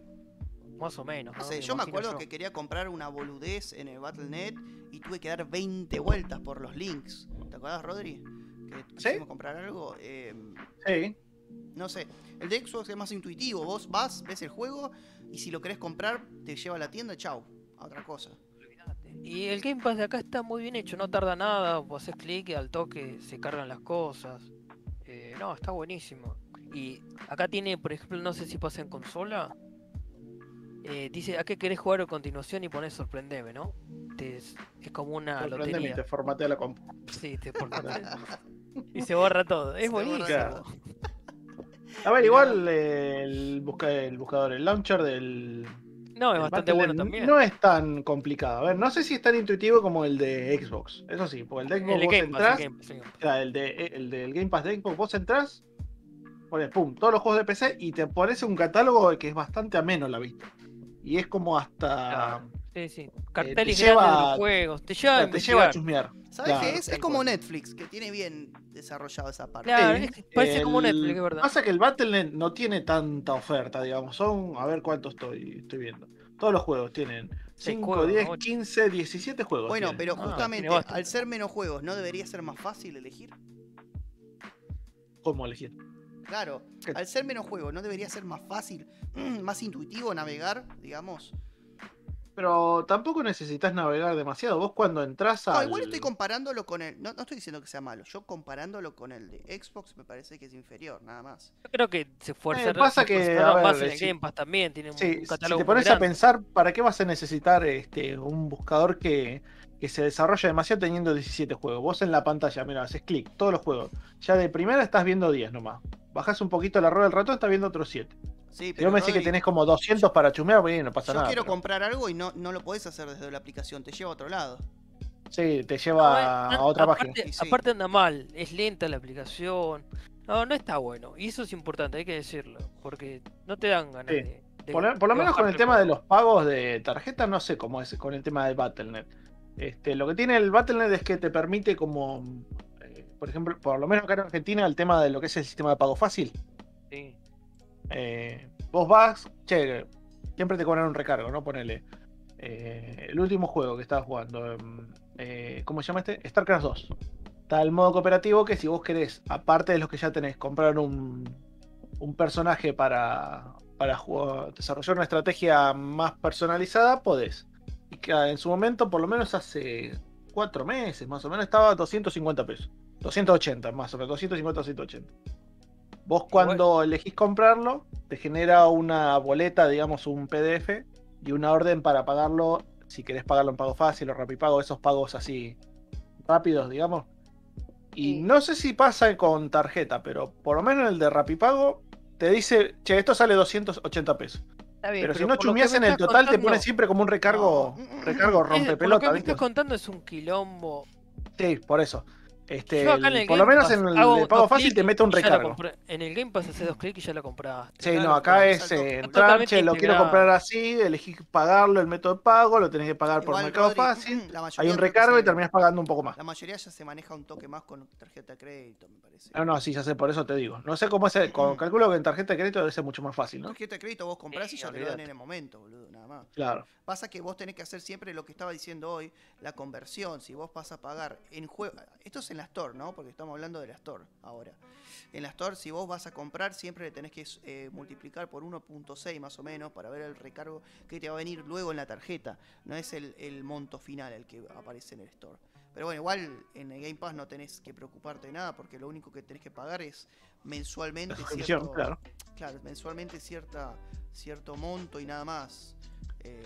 Speaker 4: más o menos.
Speaker 3: No
Speaker 4: ¿no?
Speaker 3: sé, yo me acuerdo
Speaker 4: yo.
Speaker 3: que quería comprar una boludez en el Battle.net y tuve que dar 20 vueltas por los links. ¿Te acuerdas, Rodri? Que quisimos comprar algo. eh,
Speaker 5: Sí.
Speaker 3: no sé, el de Xbox es más intuitivo. Vos vas, ves el juego y si lo querés comprar, te lleva a la tienda y chau, a otra cosa.
Speaker 4: Y el Game Pass de acá está muy bien hecho, no tarda nada, vos haces clic y al toque se cargan las cosas. Eh, no, está buenísimo. Y acá tiene, por ejemplo, no sé si pasa en consola. eh, dice, ¿a qué querés jugar a continuación? Y pones sorprendeme, ¿no? Te- es, como una
Speaker 5: Sorprendeme y
Speaker 4: lotería.
Speaker 5: te formatea la compu.
Speaker 4: Sí, te (laughs) formatea. (laughs) y se borra todo. Es
Speaker 3: Se
Speaker 4: buenísimo.
Speaker 5: A ver, (laughs) igual eh, el, busca- el buscador, el launcher del.
Speaker 4: No, es bastante bueno también.
Speaker 5: No es tan complicado. A ver, no sé si es tan intuitivo como el de Xbox. Eso sí, porque el de Xbox
Speaker 4: el
Speaker 5: vos
Speaker 4: Game Pass,
Speaker 5: entrás,
Speaker 4: el Game Pass, el Game Pass.
Speaker 5: el, de, el del Game Pass de Xbox, vos entrás, pones pum, todos los juegos de PC y te aparece un catálogo que es bastante ameno la vista. Y es como hasta.
Speaker 4: Claro. Sí, sí. Carteles
Speaker 5: te lleva-
Speaker 4: grandes de los juegos. Te lleva a
Speaker 5: te lleva a chusmear.
Speaker 3: ¿Sabes
Speaker 5: Claro,
Speaker 3: qué es? Es como. Netflix, que tiene bien desarrollado esa parte.
Speaker 4: Claro,
Speaker 5: Sí,
Speaker 4: es que parece como Netflix, es verdad.
Speaker 5: Pasa que el Battle.net no tiene tanta oferta, digamos. Son, a ver cuánto estoy, estoy viendo. Todos los juegos tienen
Speaker 4: Seis
Speaker 5: 5,
Speaker 4: juegos,
Speaker 5: 10,
Speaker 4: ocho.
Speaker 5: 15, 17 juegos.
Speaker 3: Bueno,
Speaker 5: tienen.
Speaker 3: pero
Speaker 4: Ah,
Speaker 3: justamente al ser menos juegos, ¿no debería ser más fácil elegir?
Speaker 5: ¿Cómo elegir?
Speaker 3: Claro,
Speaker 5: ¿Qué?
Speaker 3: al ser menos juegos, ¿no debería ser más fácil, (clears throat) más intuitivo navegar, digamos?
Speaker 5: Pero tampoco necesitas navegar demasiado. Vos cuando entras
Speaker 3: No,
Speaker 5: al...
Speaker 3: igual estoy comparándolo con el. No, no estoy diciendo que sea malo, yo comparándolo con el de Xbox me parece que es inferior, nada más.
Speaker 4: Yo creo que se esfuerzaron,
Speaker 5: pasa
Speaker 4: se
Speaker 5: que, a ver,
Speaker 4: más en el
Speaker 5: si-
Speaker 4: Game Pass también, tiene un,
Speaker 5: Sí,
Speaker 4: un
Speaker 5: si
Speaker 4: catálogo
Speaker 5: te pones a pensar, ¿para qué vas a necesitar este, un buscador que, que se desarrolla demasiado teniendo 17 juegos? Vos en la pantalla, mira, haces clic, todos los juegos. Ya de primera estás viendo 10 nomás. Bajás un poquito la rueda del ratón, estás viendo otros 7.
Speaker 3: Sí,
Speaker 5: Si
Speaker 3: pero
Speaker 5: vos me decís que tenés como 200 para chumear, bueno, no pasa
Speaker 3: yo
Speaker 5: nada.
Speaker 3: quiero
Speaker 5: pero-
Speaker 3: comprar algo y no, no lo podés hacer desde la aplicación, te lleva a otro lado.
Speaker 5: Sí, te
Speaker 4: No,
Speaker 5: lleva
Speaker 4: eh,
Speaker 5: a otra
Speaker 4: aparte,
Speaker 5: página.
Speaker 3: Sí.
Speaker 4: aparte anda mal, es lenta la aplicación. No, no está bueno. Y eso es importante, hay que decirlo. Porque no te dan ganas
Speaker 5: Sí.
Speaker 4: de, de-
Speaker 5: Por, lo- por lo
Speaker 4: de
Speaker 5: menos con el tema de los pagos de tarjeta, no sé cómo es con el tema del Battle.net. Este, lo que tiene el Battle.net es que te permite como, eh, por ejemplo, por lo menos acá en Argentina, el tema de lo que es el sistema de pago fácil.
Speaker 4: Sí.
Speaker 5: Eh, vos vas, che, siempre te cobran un recargo, ¿no? Ponele. eh, el último juego que estaba jugando, em, eh, ¿cómo se llama este? StarCraft 2. Está el modo cooperativo que si vos querés, aparte de los que ya tenés, comprar un, un personaje para, para desarrollar una estrategia más personalizada, podés. Y que en su momento, por lo menos hace cuatro meses, más o menos, estaba a 250 pesos. 280 más o menos, 250 280. Vos cuando elegís comprarlo, te genera una boleta, digamos un PDF y una orden para pagarlo, si querés pagarlo en pago fácil o rapipago, esos pagos así rápidos, digamos. Y
Speaker 4: Sí.
Speaker 5: no sé si pasa con tarjeta, pero por lo menos el de rapipago te dice, che, esto sale 280 pesos.
Speaker 4: Bien,
Speaker 5: Pero, si no
Speaker 4: me
Speaker 5: en el total, te pone siempre como un recargo,
Speaker 3: No.
Speaker 5: recargo
Speaker 4: es- por lo que estás contando es un quilombo.
Speaker 5: Sí, por eso. Este,
Speaker 4: Yo acá en
Speaker 5: el-
Speaker 4: el
Speaker 5: por lo menos
Speaker 4: Pass
Speaker 5: en el
Speaker 4: hago
Speaker 5: de pago
Speaker 4: dos
Speaker 5: fácil
Speaker 4: clics
Speaker 5: te mete un
Speaker 4: y ya la
Speaker 5: recargo.
Speaker 4: compré. En el Game Pass haces dos clics y ya la compraste.
Speaker 5: Sí,
Speaker 3: Claro,
Speaker 5: no, acá es
Speaker 3: exacto.
Speaker 5: eh,
Speaker 3: Totalmente
Speaker 5: entrar, che, lo quiero
Speaker 4: integrado.
Speaker 5: comprar así, elegís pagarlo, el método de pago, lo tenés que pagar por
Speaker 3: Igual,
Speaker 5: Mercado
Speaker 3: Rodri,
Speaker 5: Fácil,
Speaker 3: la
Speaker 5: hay un
Speaker 3: creo que
Speaker 5: recargo y
Speaker 3: se-
Speaker 5: terminás pagando un poco más.
Speaker 3: La mayoría ya se maneja un toque más con tarjeta de crédito, me parece.
Speaker 5: No, no, sí, ya sé, por eso te digo. No sé cómo es, el- co- (clears throat) calculo que en tarjeta de crédito debe ser mucho más fácil, ¿no?
Speaker 3: Tarjeta de crédito vos comprás
Speaker 4: Sí,
Speaker 3: y ya te lo dan en el momento, boludo, más.
Speaker 5: Claro.
Speaker 3: Pasa que vos tenés que hacer siempre lo que estaba diciendo hoy, la conversión. Si vos vas a pagar en juego. Esto es en la Store, ¿no? Porque estamos hablando de la Store ahora. En la Store, si vos vas a comprar, siempre le tenés que eh, multiplicar por 1.6 más o menos para ver el recargo que te va a venir luego en la tarjeta. No es el, el monto final el que aparece en el Store. Pero bueno, igual en el Game Pass no tenés que preocuparte de nada porque lo único que tenés que pagar es mensualmente cierto-
Speaker 5: claro.
Speaker 3: claro, mensualmente cierta, cierto monto y nada más. Eh,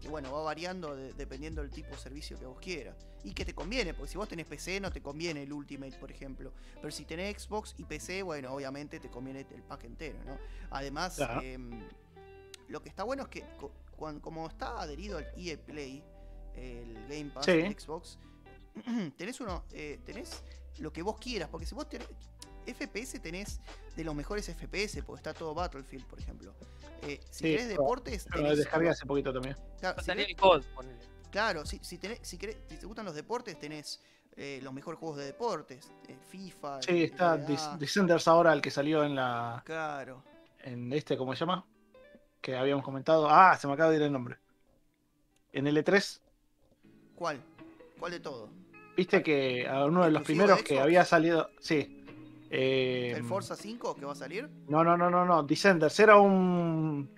Speaker 3: que bueno, va variando de- dependiendo del tipo de servicio que vos quieras. Y que te conviene, porque si vos tenés PC no te conviene el Ultimate, por ejemplo. Pero si tenés Xbox y PC, bueno, obviamente te conviene el pack entero, ¿no? Además,
Speaker 5: Claro.
Speaker 3: em, lo que está bueno es que como está adherido al EA Play, el Game Pass
Speaker 5: Sí.
Speaker 3: de Xbox, (clears throat) tenés uno, eh, tenés lo que vos quieras, porque si vos tenés FPS tenés de los mejores FPS, porque está todo Battlefield, por ejemplo. Eh, si
Speaker 5: Sí,
Speaker 3: deportes,
Speaker 5: Lo
Speaker 3: tenés-
Speaker 5: descargué hace poquito también.
Speaker 3: claro, si tenés-
Speaker 4: COD.
Speaker 3: Claro, si, si, tenés, si, querés- si te gustan los deportes, tenés eh, los mejores juegos de deportes. eh, FIFA.
Speaker 5: Sí, está Descenders ahora, el que salió en la.
Speaker 3: Claro.
Speaker 5: en este, ¿cómo se llama? Que habíamos comentado. Ah, se me acaba de ir el nombre. En el E3,
Speaker 3: ¿Cuál? ¿Cuál de todo?
Speaker 5: viste que a uno de los
Speaker 3: ¿Exclusivo
Speaker 5: primeros
Speaker 3: de
Speaker 5: que había salido. Sí. Eh,
Speaker 3: ¿El Forza 5 que va a salir?
Speaker 5: No, no, no, no, no. Descenders era un.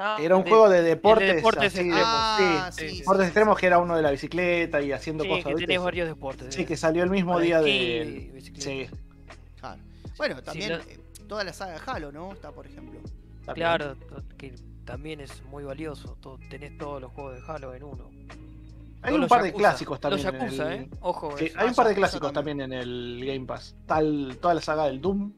Speaker 4: Ah,
Speaker 5: Era un
Speaker 4: de-
Speaker 5: juego de deportes.
Speaker 4: deportes
Speaker 5: así,
Speaker 4: extremos.
Speaker 3: Ah,
Speaker 5: sí,
Speaker 3: sí,
Speaker 4: sí,
Speaker 3: sí,
Speaker 5: deportes
Speaker 3: sí,
Speaker 5: extremos
Speaker 3: sí.
Speaker 5: que era uno de la bicicleta y haciendo
Speaker 4: Sí,
Speaker 5: cosas.
Speaker 4: que tenés varios deportes.
Speaker 5: Sí,
Speaker 4: de-
Speaker 5: que salió el mismo día de.
Speaker 4: bicicleta.
Speaker 5: Sí,
Speaker 3: Claro. Bueno, también eh, toda la saga de Halo, ¿no? Está, por ejemplo.
Speaker 5: también.
Speaker 4: Claro, que también es muy valioso. tenés todos los juegos de Halo en uno.
Speaker 5: Hay
Speaker 4: Todos
Speaker 5: un par de
Speaker 4: Yakuza,
Speaker 5: clásicos también.
Speaker 4: Los
Speaker 5: en
Speaker 4: Yakuza,
Speaker 5: el-
Speaker 4: ¿eh? Ojo,
Speaker 5: Sí, hay un par de clásicos
Speaker 3: también.
Speaker 5: también en el Game Pass. Tal, toda la saga del Doom.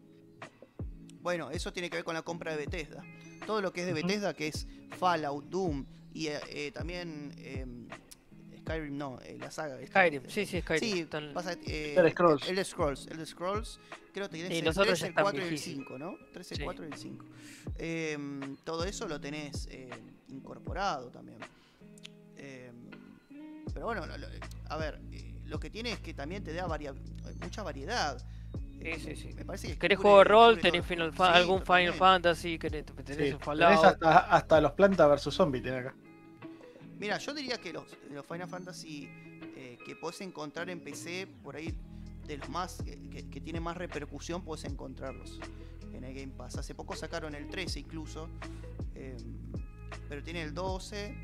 Speaker 3: Bueno, eso tiene que ver con la compra de Bethesda. Todo lo que es de
Speaker 5: Ujú.
Speaker 3: Bethesda, que es Fallout, Doom y eh, eh, también em, Skyrim, no, eh, la saga. esta-
Speaker 4: Skyrim, sí, sí, Skyrim.
Speaker 3: Sí, pasa, eh,
Speaker 5: Elder Scrolls.
Speaker 3: El Scrolls. El Scrolls, creo que tenés
Speaker 4: Y
Speaker 3: el
Speaker 4: los otros
Speaker 3: 3,
Speaker 4: ya
Speaker 3: el
Speaker 4: están
Speaker 3: 4 y el
Speaker 4: viejísimos.
Speaker 3: 5, ¿no? 3, el
Speaker 4: Sí.
Speaker 3: 4 y el 5. Em, todo eso lo tenés eh, incorporado también. Em, pero bueno, lo- lo- a ver, eh, lo que tiene es que también te da varia- mucha variedad.
Speaker 4: Sí, sí, sí.
Speaker 3: Me parece que
Speaker 4: ¿Querés juego de rol? tenés. Final algún Final. Fantasy, querés, tenés
Speaker 5: tenés hasta, hasta los Planta vs Zombie tiene acá.
Speaker 3: Mira, yo diría que los, los Final Fantasy eh, que podés encontrar en PC, por ahí, de los más que, que- que tienen más repercusión, podés encontrarlos en el Game Pass. Hace poco sacaron el 13 incluso, eh, pero tiene el 12,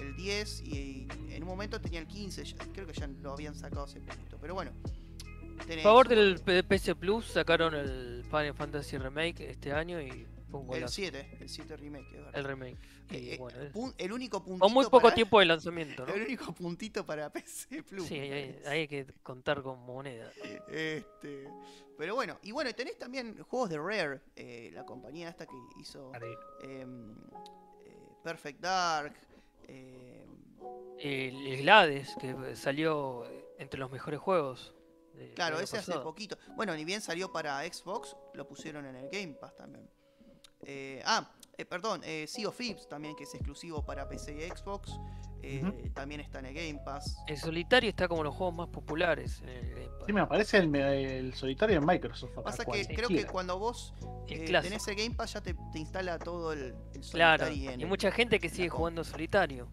Speaker 3: el 10 y, en un momento tenía el 15. ya- creo que ya lo habían sacado hace poquito, pero bueno.
Speaker 4: A
Speaker 3: tenés
Speaker 4: favor del PC Plus sacaron el Final Fantasy Remake este año y fue un
Speaker 3: el
Speaker 4: golazo.
Speaker 3: 7, el 7 remake, es verdad.
Speaker 4: El remake. Y
Speaker 3: Eh, eh,
Speaker 4: bueno, es-
Speaker 3: pun- el único puntito
Speaker 4: con muy poco
Speaker 3: para-
Speaker 4: tiempo de lanzamiento, ¿no? (laughs)
Speaker 3: El único puntito para PC Plus.
Speaker 4: Sí, ahí hay que contar con moneda.
Speaker 3: Este, pero bueno, y bueno, tenés también juegos de Rare, eh, la compañía esta que hizo em, eh, Perfect Dark.
Speaker 4: El, Glades, que salió entre los mejores juegos.
Speaker 3: claro, ese hace poquito. Bueno, ni bien salió para Xbox, lo pusieron en el Game Pass también. Eh, ah, eh, perdón, eh, Sea of Thieves también, que es exclusivo para PC y Xbox. eh, También está en el Game Pass.
Speaker 4: El solitario está como los juegos más populares en el Game Pass.
Speaker 5: Sí, me aparece el, el solitario en Microsoft.
Speaker 3: Pasa que creo que cuando vos
Speaker 4: El
Speaker 3: eh, tenés el Game Pass ya te, te instala todo el, el
Speaker 4: Claro,
Speaker 3: Solitary en
Speaker 4: y
Speaker 3: el-
Speaker 4: mucha gente que sigue jugando solitario.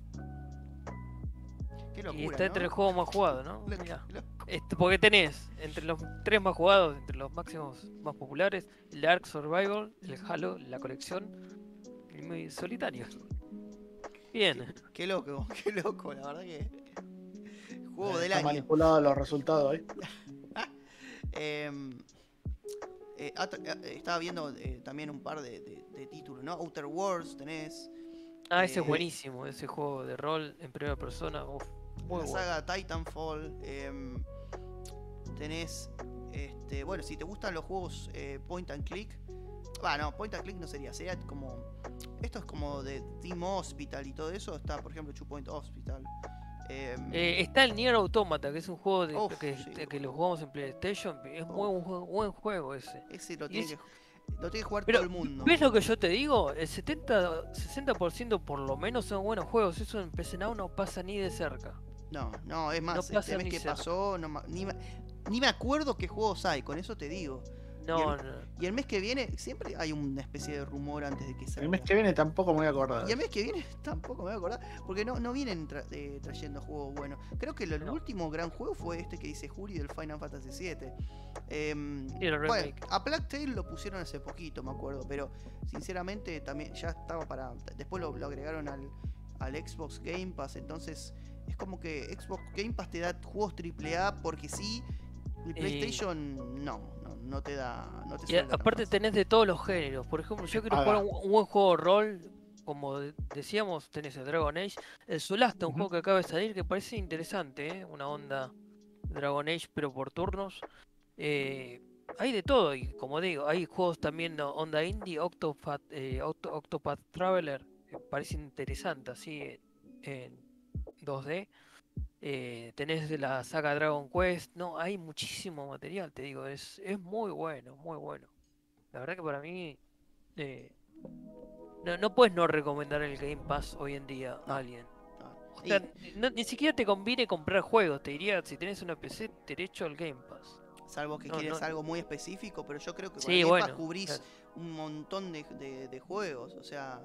Speaker 3: Qué
Speaker 4: y está entre el juego más jugado, ¿no? Mirá. Este, porque tenés entre los tres más jugados, entre los máximos más populares, el Ark Survival, el Halo, la colección, y muy solitario. Bien.
Speaker 3: Qué loco, (laughs) qué loco, la verdad que. (laughs) Juego del
Speaker 5: Está
Speaker 3: año.
Speaker 5: manipulado los resultados ahí. (laughs)
Speaker 3: Em, eh, eh, estaba viendo eh, también un par de, de- de títulos, ¿no? Outer Worlds tenés.
Speaker 4: Ah, ese
Speaker 3: Eh,
Speaker 4: es buenísimo, ese juego de rol en primera persona. Uf, muy
Speaker 3: la
Speaker 4: bueno.
Speaker 3: saga Titanfall. em, tenés. Este, bueno, si te gustan los juegos eh, point and click. Va, no, point and click no sería. Sería como. Esto es como de Team Hospital y todo eso. Está, por ejemplo, Two Point Hospital. Em,
Speaker 4: Eh, está el Nier Automata, que es un juego de,
Speaker 3: Uf,
Speaker 4: que,
Speaker 3: sí.
Speaker 4: de- que lo jugamos en PlayStation. Es muy
Speaker 3: Uf.
Speaker 4: buen, buen juego ese.
Speaker 3: ese lo tiene,
Speaker 4: es-
Speaker 3: que, lo tiene que jugar
Speaker 4: Pero,
Speaker 3: todo el mundo.
Speaker 4: ¿Ves lo que yo te digo? El 70, 60% por lo menos son buenos juegos. Eso en PC Now no pasa ni de cerca.
Speaker 3: No, no, es más,
Speaker 4: pasa
Speaker 3: este mes
Speaker 4: ni
Speaker 3: que
Speaker 4: cerca.
Speaker 3: pasó, no, ni me acuerdo qué juegos hay, con eso te digo.
Speaker 4: No,
Speaker 3: el-
Speaker 4: no.
Speaker 3: Y el mes que viene, siempre hay una especie de rumor antes de que salga.
Speaker 5: El mes que viene tampoco me voy a acordar.
Speaker 3: Y el mes que viene (laughs) tampoco me voy a acordar, porque no, no vienen tra- eh, trayendo juegos buenos. Creo que lo- el último gran juego fue este que dice Juri del Final Fantasy VII. Em,
Speaker 4: Sí, el
Speaker 3: bueno, a Plague Tale lo pusieron hace poquito, me acuerdo, pero sinceramente también ya estaba para. Después lo, lo agregaron al, al Xbox Game Pass, entonces es como que Xbox Game Pass te da juegos AAA porque sí, y PlayStation no, no, no te da. No te
Speaker 4: Y aparte
Speaker 3: nomás.
Speaker 4: tenés de todos los géneros. Por ejemplo, yo quiero
Speaker 5: Haga.
Speaker 4: jugar un, un buen juego de rol. Como de- decíamos, tenés el Dragon Age. El Solasta, un juego que acaba de salir que parece interesante, ¿eh? Una onda Dragon Age, pero por turnos. Eh, hay de todo. Y como digo, hay juegos también no, onda indie. Octopath, eh, Octo- Octopath Traveler. que parece interesante, así en 2D. Eh, tenés la saga Dragon Quest. No, hay muchísimo material, te digo. Es, es muy bueno, muy bueno. La verdad que para mí. eh, no, no puedes no recomendar el Game Pass hoy en día
Speaker 3: No,
Speaker 4: a alguien.
Speaker 3: no.
Speaker 4: O
Speaker 3: Y-
Speaker 4: sea, no- ni siquiera te conviene comprar juegos. Te diría, si tenés una PC, derecho al Game Pass.
Speaker 3: Salvo que quieres algo muy específico, pero yo creo que con
Speaker 4: Sí,
Speaker 3: el Game Pass cubrís
Speaker 4: claro.
Speaker 3: un montón de, de- de juegos. O sea,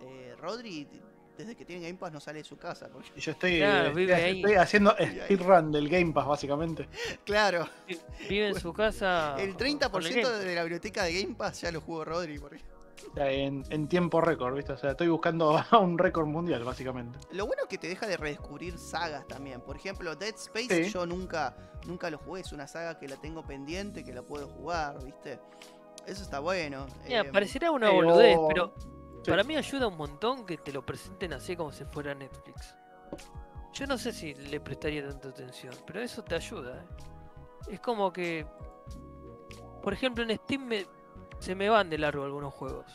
Speaker 3: eh, Rodri, desde que tiene Game Pass, no sale de su casa. porque-
Speaker 5: Y yo estoy,
Speaker 4: Claro,
Speaker 5: estoy-
Speaker 4: vive ahí.
Speaker 5: estoy haciendo speedrun del Game Pass, básicamente.
Speaker 3: Claro,
Speaker 4: Vive en su casa.
Speaker 3: el
Speaker 4: con
Speaker 3: 30%
Speaker 4: Game
Speaker 3: de la biblioteca de Game Pass ya lo jugó Rodri. porque-
Speaker 5: en, en tiempo récord, ¿viste? O sea, estoy buscando (laughs) un récord mundial, básicamente.
Speaker 3: Lo bueno es que te deja de redescubrir sagas también. Por ejemplo, Dead Space
Speaker 5: Sí.
Speaker 3: yo nunca, nunca lo jugué. Es una saga que la tengo pendiente, que la puedo jugar, ¿viste? Eso está bueno.
Speaker 4: Mira,
Speaker 3: eh,
Speaker 4: parecerá una
Speaker 5: pero-
Speaker 4: boludez, pero
Speaker 5: Sí.
Speaker 4: para mí ayuda un montón que te lo presenten así como si fuera Netflix. Yo no sé si le prestaría tanta atención, pero eso te ayuda. ¿eh? Es como que, por ejemplo, en Steam me- se me van de largo algunos juegos.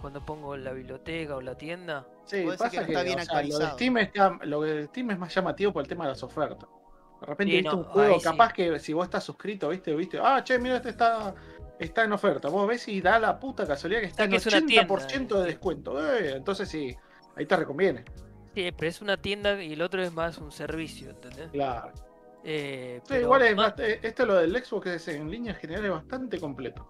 Speaker 4: Cuando pongo la biblioteca o la tienda.
Speaker 5: Sí, pasa
Speaker 3: que no está bien
Speaker 5: o sea, lo, de. Steam está, lo de Steam es más llamativo por el tema de las ofertas. De repente
Speaker 4: Sí,
Speaker 5: viste
Speaker 4: no,
Speaker 5: un juego,
Speaker 4: sí.
Speaker 5: capaz que si vos estás suscrito, viste, viste, ah, che, mira, este está, está en oferta. Vos ves y da la puta casualidad que está en
Speaker 4: es una tienda,
Speaker 5: 80% de
Speaker 4: eh.
Speaker 5: descuento. Eh, entonces sí, ahí te reconviene.
Speaker 4: Sí, pero es una tienda y el otro es más un servicio, ¿entendés?
Speaker 5: Claro.
Speaker 4: Eh,
Speaker 5: Sí, igual es
Speaker 4: más-
Speaker 5: eh, esto lo del Xbox es en línea general es bastante completo.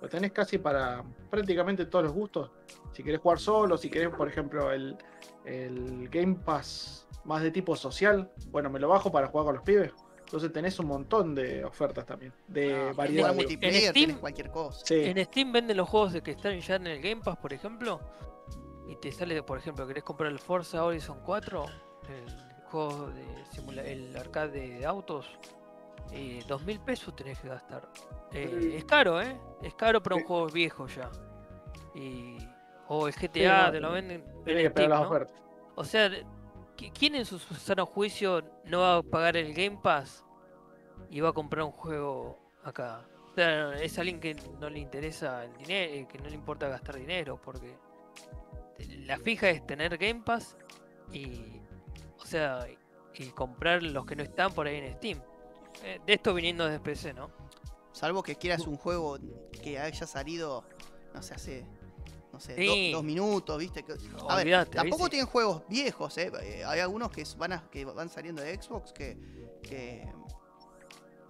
Speaker 5: Lo tenés casi para prácticamente todos los gustos. Si querés jugar solo, si querés, por ejemplo, el, el Game Pass más de tipo social, bueno, me lo bajo para jugar con los pibes. Entonces tenés un montón de ofertas también, de
Speaker 3: ah,
Speaker 5: variedad.
Speaker 3: jugar
Speaker 5: digo.
Speaker 3: multiplayer,
Speaker 4: Steam-
Speaker 3: tenés cualquier cosa.
Speaker 5: Sí,
Speaker 4: En Steam venden los juegos de que están ya en el Game Pass, por ejemplo, y te sale, por ejemplo, querés comprar el Forza Horizon 4, el juego de simula el arcade de autos, eh, dos mil pesos tenés que gastar. Eh,
Speaker 5: Sí.
Speaker 4: Es caro, ¿eh? Es caro para un
Speaker 5: Sí.
Speaker 4: juego viejo ya. Y, o el GTA
Speaker 5: no,
Speaker 4: te lo venden
Speaker 5: tenés
Speaker 4: en
Speaker 5: que esperar
Speaker 4: Steam,
Speaker 5: las
Speaker 4: ¿no?
Speaker 5: ofertas.
Speaker 4: O sea, ¿qui- ¿quién en su sano juicio no va a pagar el Game Pass y va a comprar un juego acá? O sea, es alguien que no le interesa el dinero, que no le importa gastar dinero, porque la fija es tener Game Pass y, o sea, y comprar los que no están por ahí en Steam. Eh, de esto viniendo desde PC, ¿no?
Speaker 3: Salvo que quieras un juego que haya salido, no sé, hace, no sé, do- dos minutos, ¿viste? Que- a ver,
Speaker 4: ahí
Speaker 3: tampoco tienen juegos viejos, ¿eh? Eh, Hay algunos que van, a- que van saliendo de Xbox que, que,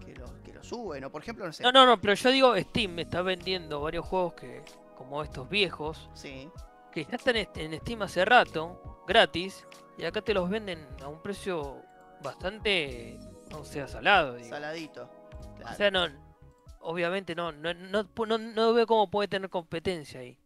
Speaker 3: que, lo, que lo suben. O por ejemplo, no sé.
Speaker 4: No, no, no, pero yo digo Steam me está vendiendo varios juegos que, como estos viejos,
Speaker 3: Sí.
Speaker 4: que ya están est- en Steam hace rato, gratis, y acá te los venden a un precio bastante, o sea, salado. digo.
Speaker 3: Saladito.
Speaker 4: O sea, no, obviamente no, no, no, no, no veo cómo puede tener competencia ahí.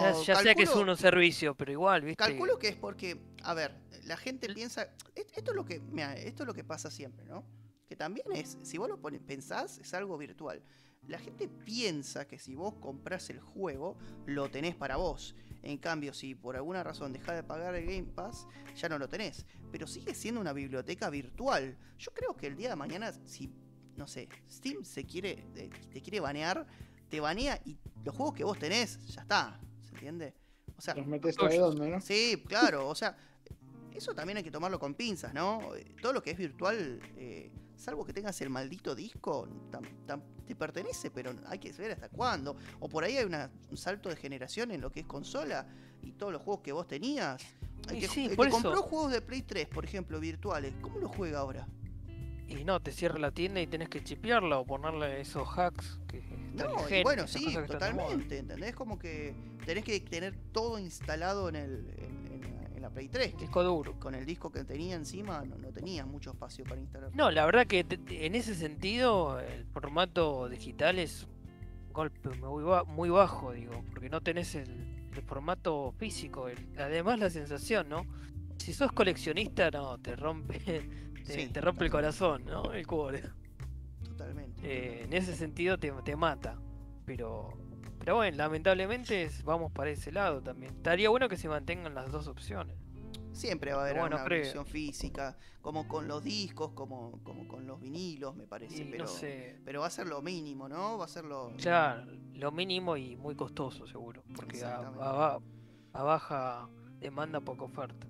Speaker 4: Ya ya sé que es uno servicio, pero igual, ¿viste?
Speaker 3: Calculo que es porque, a ver, la gente piensa. e- Esto es lo que. mira, esto es lo que pasa siempre, ¿no? Que también es, si vos lo pones- pensás, es algo virtual. La gente piensa que si vos compras el juego, lo tenés para vos. En cambio, si por alguna razón dejás de pagar el Game Pass, ya no lo tenés. Pero sigue siendo una biblioteca virtual. Yo creo que el día de mañana, si, no sé, Steam se quiere, eh, te quiere banear, te banea y los juegos que vos tenés, ya está. ¿Se entiende? O sea,
Speaker 5: Los metes ahí donde, ¿no?
Speaker 3: Sí, claro, o sea, eso también hay que tomarlo con pinzas, ¿no? Todo lo que es virtual, eh, salvo que tengas el maldito disco, tam- tam- te pertenece, pero hay que ver hasta cuándo. O por ahí hay una- un salto de generación en lo que es consola y todos los juegos que vos tenías. El que,
Speaker 4: sí,
Speaker 3: el
Speaker 4: por
Speaker 3: que
Speaker 4: eso.
Speaker 3: compró juegos de Play 3, por ejemplo, virtuales, ¿cómo lo juega ahora?
Speaker 4: Y no, te cierra la tienda y tenés que chipearla o ponerle esos hacks que están
Speaker 3: No, y bueno, sí, totalmente, ¿entendés? Como que tenés que tener todo instalado en, el, en, en la, en la Play 3. que
Speaker 4: Disco duro.
Speaker 3: con el disco que tenía encima no, no tenía mucho espacio para instalar.
Speaker 4: No, la verdad que te- en ese sentido el formato digital es un golpe muy, muy bajo, digo, porque no tenés el, el formato físico. el- además la sensación, ¿no? Si sos coleccionista, no, te rompe, te,
Speaker 3: Sí.
Speaker 4: te rompe el corazón, ¿no? El cuore.
Speaker 3: Totalmente.
Speaker 4: Eh, en ese sentido te, te mata. Pero, pero bueno, lamentablemente vamos para ese lado también. Estaría bueno que se mantengan las dos opciones.
Speaker 3: Siempre va a haber
Speaker 4: bueno,
Speaker 3: una
Speaker 4: creo.
Speaker 3: versión física, como con los discos, como, como con los vinilos, me parece.
Speaker 4: Y
Speaker 3: pero,
Speaker 4: no sé,
Speaker 3: pero va a ser lo mínimo, ¿no? Va a ser lo.
Speaker 4: Claro, lo mínimo y muy costoso seguro, porque a, a baja demanda poca oferta.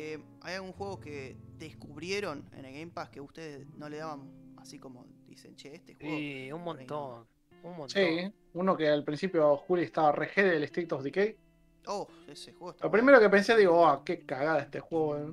Speaker 3: Eh, ¿Hay algún juego que descubrieron en el Game Pass que ustedes no le daban así como dicen, che, este juego?
Speaker 4: Y un
Speaker 3: por ahí no"?
Speaker 4: montón, un montón.
Speaker 5: Sí, uno que al principio Juli estaba re G del State of Decay.
Speaker 3: Oh, ese juego está
Speaker 5: Lo
Speaker 3: bueno.
Speaker 5: primero que pensé, digo, ah, qué cagada este juego. eh".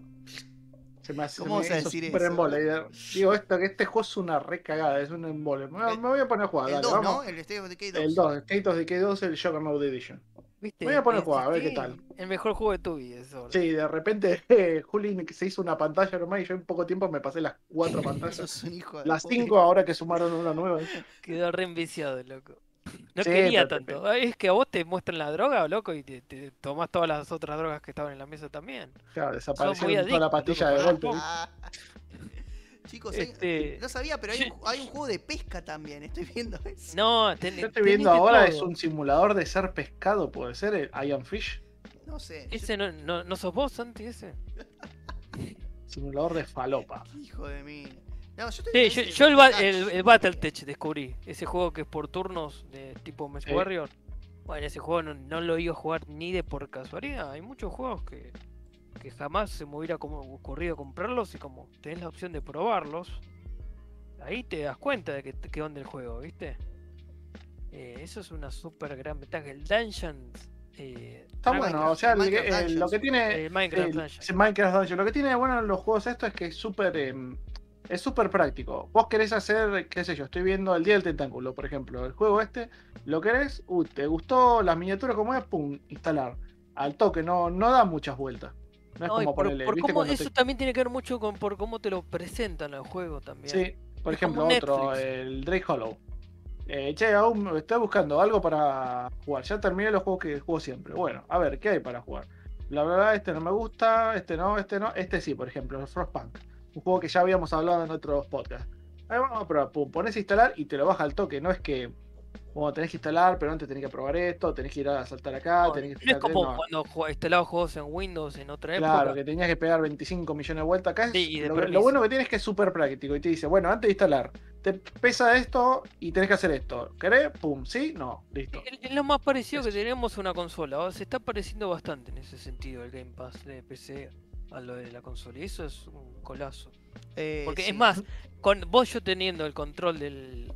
Speaker 5: Se me hace
Speaker 3: ¿Cómo
Speaker 5: se
Speaker 3: vas a decir
Speaker 5: súper
Speaker 3: eso?
Speaker 5: embole. Digo, esto, que este juego es una re cagada, es un embole. Me,
Speaker 3: El-
Speaker 5: me voy a poner a jugar,
Speaker 3: El
Speaker 5: dale,
Speaker 3: 2,
Speaker 5: vamos.
Speaker 3: ¿no? El State of Decay 2.
Speaker 5: El 2, State of Decay 2, el Juggernaut Edition.
Speaker 4: ¿Viste?
Speaker 5: Voy a poner a jugar, a ver qué
Speaker 3: sí.
Speaker 5: tal.
Speaker 4: El mejor juego de tu vida, eso.
Speaker 5: Sí, de repente (laughs) eh, Juli se hizo una pantalla nomás y yo en poco tiempo me pasé las cuatro (laughs) pantallas.
Speaker 3: Hijo
Speaker 5: Las cinco ahora que sumaron una nueva. (laughs)
Speaker 4: Quedó re enviciado, loco. No
Speaker 5: Sí,
Speaker 4: quería tanto. Es que a vos te muestran la droga, loco, y te, te tomás todas las otras drogas que estaban en la mesa también.
Speaker 5: Claro,
Speaker 4: muy
Speaker 5: desaparecieron toda la pastilla de golpe.
Speaker 3: Chicos, hay-
Speaker 4: Este-
Speaker 3: no sabía, pero hay, un, hay un juego de pesca también. Estoy (laughs) viendo eso.
Speaker 4: No, ten-
Speaker 5: Yo estoy viendo ahora,
Speaker 4: todo.
Speaker 5: es un simulador de ser pescado, puede ser, el Iron Fish.
Speaker 3: No sé. yo-
Speaker 4: Ese no, no, ¿no sos vos, Santi, ese? (laughs)
Speaker 5: Simulador de falopa.
Speaker 3: Hijo de mí. No, yo, estoy
Speaker 4: Sí, yo, yo el, ba-
Speaker 3: Touch.
Speaker 4: el, el Battletech descubrí. Ese juego que es por turnos de tipo Mesh
Speaker 5: Sí.
Speaker 4: Warrior. Bueno, ese juego no, no lo iba a jugar ni de por casualidad. Hay muchos juegos que, que jamás se me hubiera como ocurrido comprarlos y como tenés la opción de probarlos, ahí te das cuenta de que, que onda el juego, ¿viste? Eh, eso es una súper gran ventaja. El Dungeons... eh,
Speaker 5: Está bueno, o sea, el-
Speaker 3: Minecraft
Speaker 5: el- lo que tiene
Speaker 4: el Minecraft
Speaker 5: Dungeon, lo que tiene bueno en los juegos estos es que es súper em, es súper práctico. Vos querés hacer, qué sé yo, estoy viendo el Día del Tentáculo, por ejemplo, el juego este, lo querés, uy, te gustó las miniaturas como es, pum, instalar. Al toque, no, no da muchas vueltas. No es
Speaker 4: No,
Speaker 5: como
Speaker 4: por,
Speaker 5: ponerle,
Speaker 4: por cómo- eso
Speaker 5: te-
Speaker 4: también tiene que ver mucho con por cómo te lo presentan el juego también.
Speaker 5: Sí, por
Speaker 4: Es
Speaker 5: ejemplo, otro, el Drake Hollow. Eh, che, aún estoy buscando algo para jugar. Ya terminé los juegos que juego siempre. Bueno, a ver, ¿qué hay para jugar? Bla, bla, bla, este no me gusta, este no, este no, este sí, por ejemplo, el Frostpunk. Un juego que ya habíamos hablado en otros podcasts. Ahí vamos a probar, pum, pones a instalar y te lo baja al toque. No es que, bueno, tenés que instalar, pero antes tenés que probar esto, tenés que ir a saltar acá,
Speaker 4: No,
Speaker 5: tenés que
Speaker 4: no es como
Speaker 5: no.
Speaker 4: cuando jugaba- instalaba juegos en Windows en otra época.
Speaker 5: Claro, que tenías que pegar 25 millones de vueltas acá. es-
Speaker 4: Sí,
Speaker 5: lo, bueno que tiene es que es súper práctico y te dice, bueno, antes de instalar, te pesa esto y tenés que hacer esto. ¿Querés? Pum, sí, no, listo.
Speaker 4: Es lo más parecido que tenemos a una consola. o Se está pareciendo bastante en ese sentido el Game Pass de PC a lo de la consola. Y eso es un colazo.
Speaker 3: Eh,
Speaker 4: Porque
Speaker 3: sí.
Speaker 4: es más, con vos yo teniendo el control del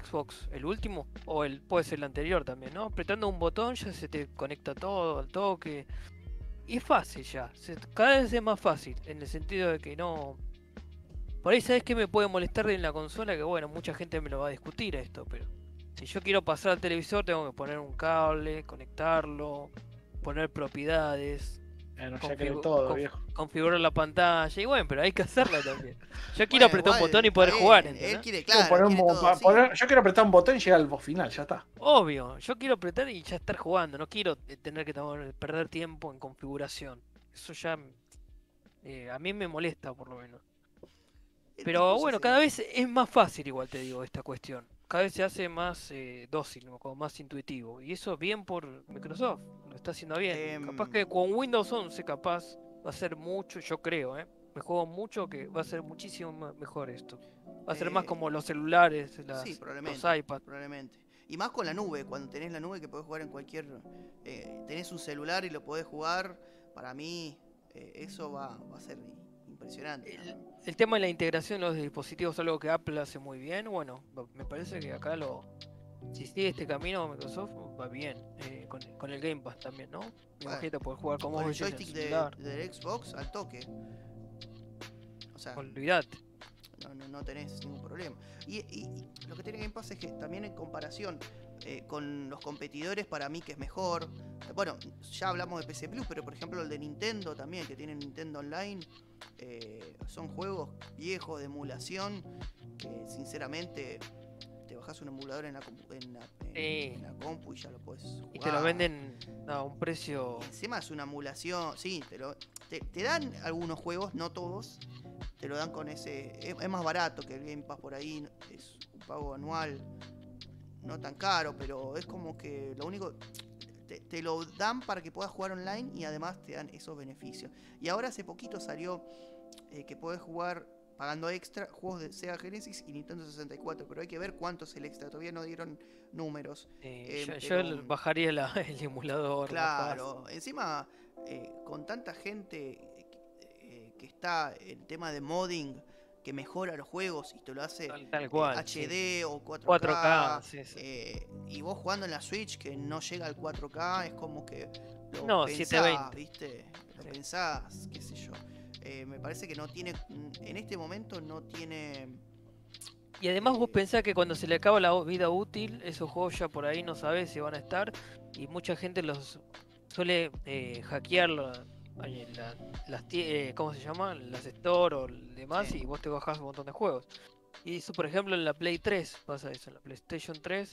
Speaker 4: Xbox, el último, o el puede ser el anterior también, ¿no? Apretando un botón ya se te conecta todo al toque. Y es fácil ya. se- cada vez es más fácil. En el sentido de que no. Por ahí sabes que me puede molestar en la consola, que bueno, mucha gente me lo va a discutir esto, pero si yo quiero pasar al televisor tengo que poner un cable, conectarlo, poner propiedades,
Speaker 5: Bueno, ya que
Speaker 4: Configu-
Speaker 5: todo, viejo.
Speaker 4: configurar la pantalla, y bueno, pero hay que hacerlo también. Yo (laughs) quiero
Speaker 3: Bueno,
Speaker 4: apretar un botón y poder jugar,
Speaker 3: Él quiere, claro,
Speaker 5: poner
Speaker 3: quiere todo
Speaker 5: poner- yo quiero apretar un botón y llegar al boss final, ya está.
Speaker 4: Obvio, yo quiero apretar y ya estar jugando, no quiero eh, tener que tomar- perder tiempo en configuración. Eso ya eh, a mí me molesta por lo menos. Pero bueno, cada vez es más fácil, igual te digo, esta cuestión. Cada vez se hace más eh, dócil, como más intuitivo. Y eso bien por Microsoft, lo está haciendo bien. capaz
Speaker 3: Em.
Speaker 4: que con Windows 11 capaz va a ser mucho, yo creo, ¿eh? Me juego mucho que va a ser muchísimo mejor esto. Va a ser más
Speaker 3: Eh,
Speaker 4: como los celulares, las,
Speaker 3: Sí,
Speaker 4: los iPads.
Speaker 3: Probablemente. Y más con la nube, cuando tenés la nube que podés jugar en cualquier... eh, tenés un celular y lo podés jugar, para mí eh, eso va, va a ser impresionante.
Speaker 4: El, tema de la integración de los dispositivos es algo que Apple hace muy bien. Bueno, me parece que acá lo. Si sigue este camino, Microsoft va bien. eh, con, con el Game Pass también, ¿no? Imagínate poder jugar como
Speaker 3: Con el joystick de, del Xbox al toque. O sea,
Speaker 4: Olvidate.
Speaker 3: No, no, no tenés ningún problema. Y, y- y lo que tiene Game Pass es que también en comparación eh, con los competidores, para mí que es mejor. Bueno, ya hablamos de PC Plus, pero por ejemplo el de Nintendo también, que tiene Nintendo Online, eh, son juegos viejos de emulación que sinceramente te bajas un emulador en la, compu- en la, en-
Speaker 4: Sí.
Speaker 3: en la compu y ya lo puedes jugar.
Speaker 4: Y te lo venden a un precio.
Speaker 3: Encima es una emulación, sí, te, lo, te, te dan algunos juegos, no todos, te lo dan con ese... Es, es más barato que el Game Pass por ahí, es un pago anual, no tan caro, pero es como que lo único... Te, te lo dan para que puedas jugar online y además te dan esos beneficios. Y ahora hace poquito salió eh, que puedes jugar pagando extra juegos de Sega Genesis y Nintendo 64, pero hay que ver cuánto es el extra, todavía no dieron números.
Speaker 4: eh,
Speaker 3: eh,
Speaker 4: yo, bajaría la- (laughs) el emulador.
Speaker 3: Claro, encima con tanta gente que está el tema de modding que mejora los juegos y te lo hace
Speaker 4: Tal, tal
Speaker 3: eh,
Speaker 4: cual. sí.
Speaker 3: HD o 4K,
Speaker 4: 4K, sí, sí.
Speaker 3: eh, y vos jugando en la Switch que no llega al 4K es como que lo
Speaker 4: No,
Speaker 3: pensás,
Speaker 4: 720.
Speaker 3: ¿viste? Lo pensás, qué sé yo. Eh, me parece que no tiene, en este momento no tiene
Speaker 4: Y además vos pensás que cuando se le acaba la vida útil, esos juegos ya por ahí no sabes si van a estar. Y mucha gente los suele hackear ay, la- las eh, ¿cómo se llama? Las store o demás
Speaker 3: Sí.
Speaker 4: y vos te bajás un montón de juegos. Y eso por ejemplo en la Play 3 pasa eso, en la PlayStation 3.